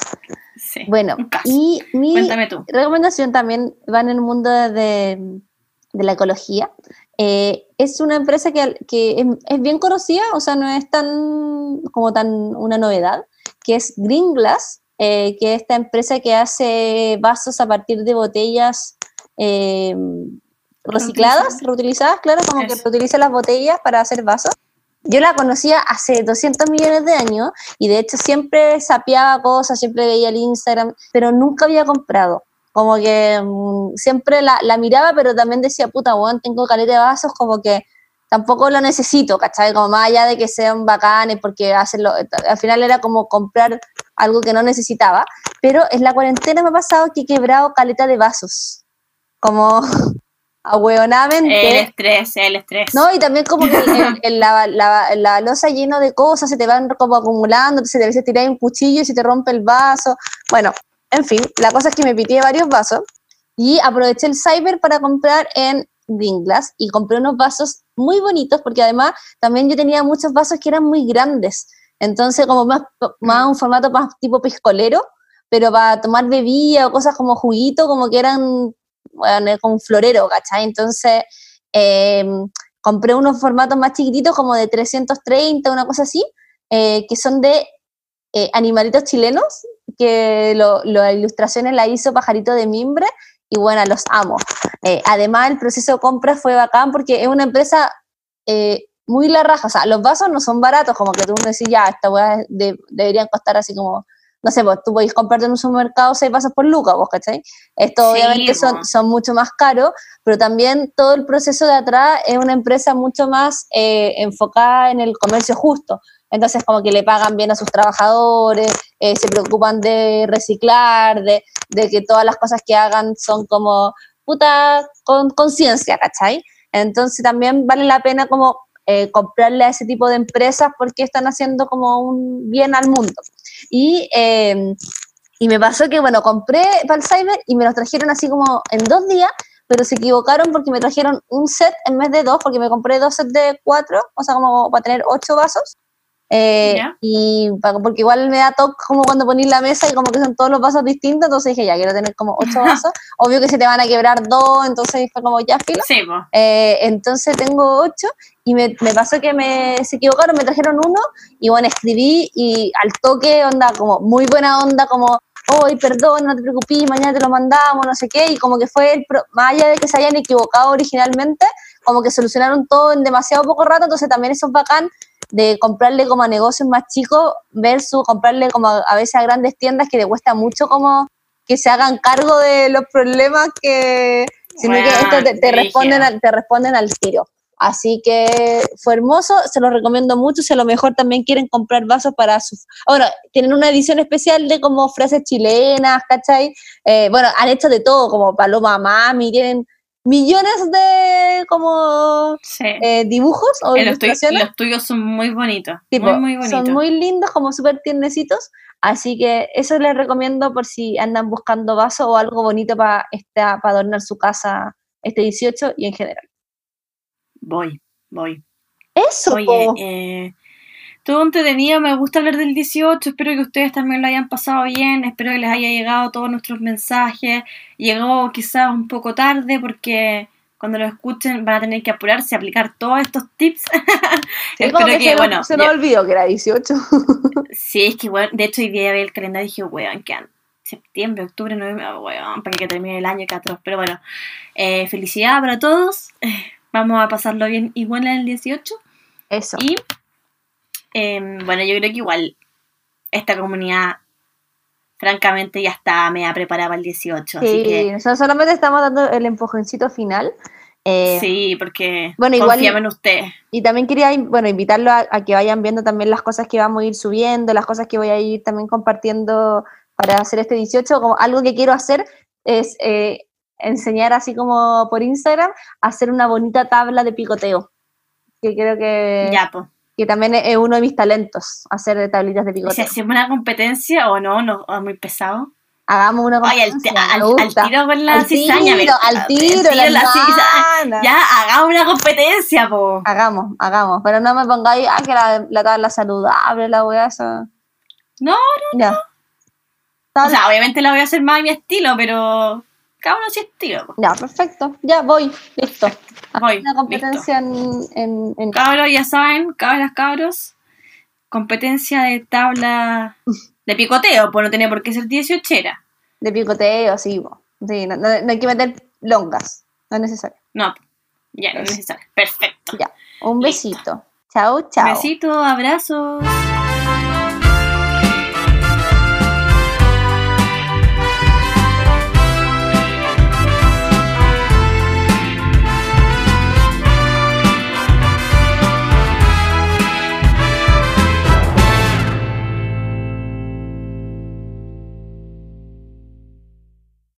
Bueno, y mi recomendación también va en el mundo de, la ecología. Eh, es una empresa que, es, bien conocida, o sea, no es tan como tan una novedad, que es Green Glass, eh, que es esta empresa que hace vasos a partir de botellas eh, recicladas, reutilizadas, claro, como que reutiliza las botellas para hacer vasos yo la conocía hace 200 millones de años y de hecho siempre sapeaba cosas, siempre veía el Instagram, pero nunca había comprado. Como que mm, siempre la, miraba, pero también decía, puta, weón, tengo caleta de vasos, como que tampoco lo necesito, ¿cachai? Como más allá de que sean bacanes, porque hacerlo, al final era como comprar algo que no necesitaba, pero en la cuarentena me ha pasado que he quebrado caleta de vasos. Como ahueonadamente. El estrés, el estrés. No, y también como que en, la, la, losa lleno de cosas se te van como acumulando, se te a tirar un cuchillo y se te rompe el vaso. Bueno, en fin, la cosa es que me pité varios vasos y aproveché el cyber para comprar en Green Glass y compré unos vasos muy bonitos porque además también yo tenía muchos vasos que eran muy grandes. Entonces, como más, más un formato más tipo piscolero, pero para tomar bebida o cosas como juguito, como que eran bueno, con un florero, ¿cachai? Entonces, eh, compré unos formatos más chiquititos, como de 330, una cosa así, eh, que son de eh, animalitos chilenos, que las ilustraciones la hizo Pajarito de Mimbre, y bueno, los amo. además, el proceso de compra fue bacán porque es una empresa muy la raja, o sea, los vasos no son baratos, como que tú me decís, ya, esta weá deberían costar así como no sé, pues tú podéis comprarte en un supermercado seis vasos por lucas, vos, ¿cachai? Esto obviamente son, son mucho más caros, pero también todo el proceso de atrás es una empresa mucho más eh, enfocada en el comercio justo. Entonces, como que le pagan bien a sus trabajadores, eh, se preocupan de reciclar, de, de, que todas las cosas que hagan son como puta con conciencia, ¿cachai? Entonces también vale la pena como eh, comprarle a ese tipo de empresas porque están haciendo como un bien al mundo. Y, eh, y me pasó que, bueno, compré Cyber y me los trajeron así como en dos días, pero se equivocaron porque me trajeron un set en vez de dos, porque me compré dos sets de cuatro, o sea, como para tener ocho vasos. Eh, y porque igual me da toque como cuando ponís la mesa y como que son todos los vasos distintos, entonces dije, ya, quiero tener como ocho vasos. Obvio que se te van a quebrar dos, entonces fue como, ya, filo. Sí. Eh, entonces tengo ocho y me, me pasó que me se equivocaron, me trajeron uno y bueno, escribí y al toque, onda, como muy buena onda, como, hoy perdón, no te preocupes, mañana te lo mandamos, no sé qué, y como que fue, el pro- más allá de que se hayan equivocado originalmente, como que solucionaron todo en demasiado poco rato, entonces también eso es bacán de comprarle como a negocios más chicos versus comprarle como a, a veces a grandes tiendas que le cuesta mucho como que se hagan cargo de los problemas que sino que Weón, esto te, te responden al, te responden al tiro. Así que fue hermoso, se lo recomiendo mucho. Si a lo mejor también quieren comprar vasos para sus. Bueno, tienen una edición especial de como frases chilenas, ¿cachai? Eh, bueno, han hecho de todo, como Paloma Mami, tienen millones de como Sí. eh, dibujos o Eh, ilustraciones. los tuyos son muy bonitos. Tipo, muy, muy bonitos. son muy lindos, como súper tiernecitos. Así que eso les recomiendo por si andan buscando vasos o algo bonito para para adornar su casa este 18 y en general. Voy, voy. Eso, Oye, eh, todo entretenido, me gusta hablar del 18, espero que ustedes también lo hayan pasado bien, espero que les haya llegado todos nuestros mensajes, llegó quizás un poco tarde porque cuando lo escuchen van a tener que apurarse a aplicar todos estos tips. Sí, como espero que que, se, bueno, se nos olvidó que era 18. sí, es que bueno, de hecho hoy día vi el calendario y dije, weón, quedan septiembre, octubre, noviembre, weón, para que termine el año que atroz, pero bueno, eh, felicidad para todos, vamos a pasarlo bien igual en el 18. Eso. Y em, bueno, yo creo que igual esta comunidad, francamente, ya está media preparada para el 18. Así Sí, que nosotros solamente estamos dando el empujoncito final. Eh, sí, porque bueno, igual- en ustedes. Y también quería, bueno, invitarlo a, a que vayan viendo también las cosas que vamos a ir subiendo, las cosas que voy a ir también compartiendo para hacer este 18. Como algo que quiero hacer es eh, enseñar así como por Instagram, hacer una bonita tabla de picoteo. Que creo que, ya, pues. Que también es uno de mis talentos, hacer de tablitas de Si picoteo. hacemos una competencia o no, no, o es muy pesado. Hagamos una Ay, al, competencia, al- me al tiro con la Al cizaña. tiro, me- al tiro, la la cizaña. Ya, hagamos una competencia, po. Hagamos, hagamos, pero no me pongáis, ah, que la, la tabla saludable, la weá, esa. No, Ya. O sea, obviamente la voy a hacer más a mi estilo, pero cada uno su estilo. po. Ya, perfecto. Ya voy, listo. Voy, Una competencia en, en, en- Cabros, ya saben, cabras, cabros, competencia de tabla de picoteo, pues no tenía por qué ser 18 era. de picoteo, sí, sí no, no- no hay que meter longas, no es necesario. No, ya no es necesario. Perfecto. Ya, un Listo. besito. Chao, chao. Besitos, abrazos.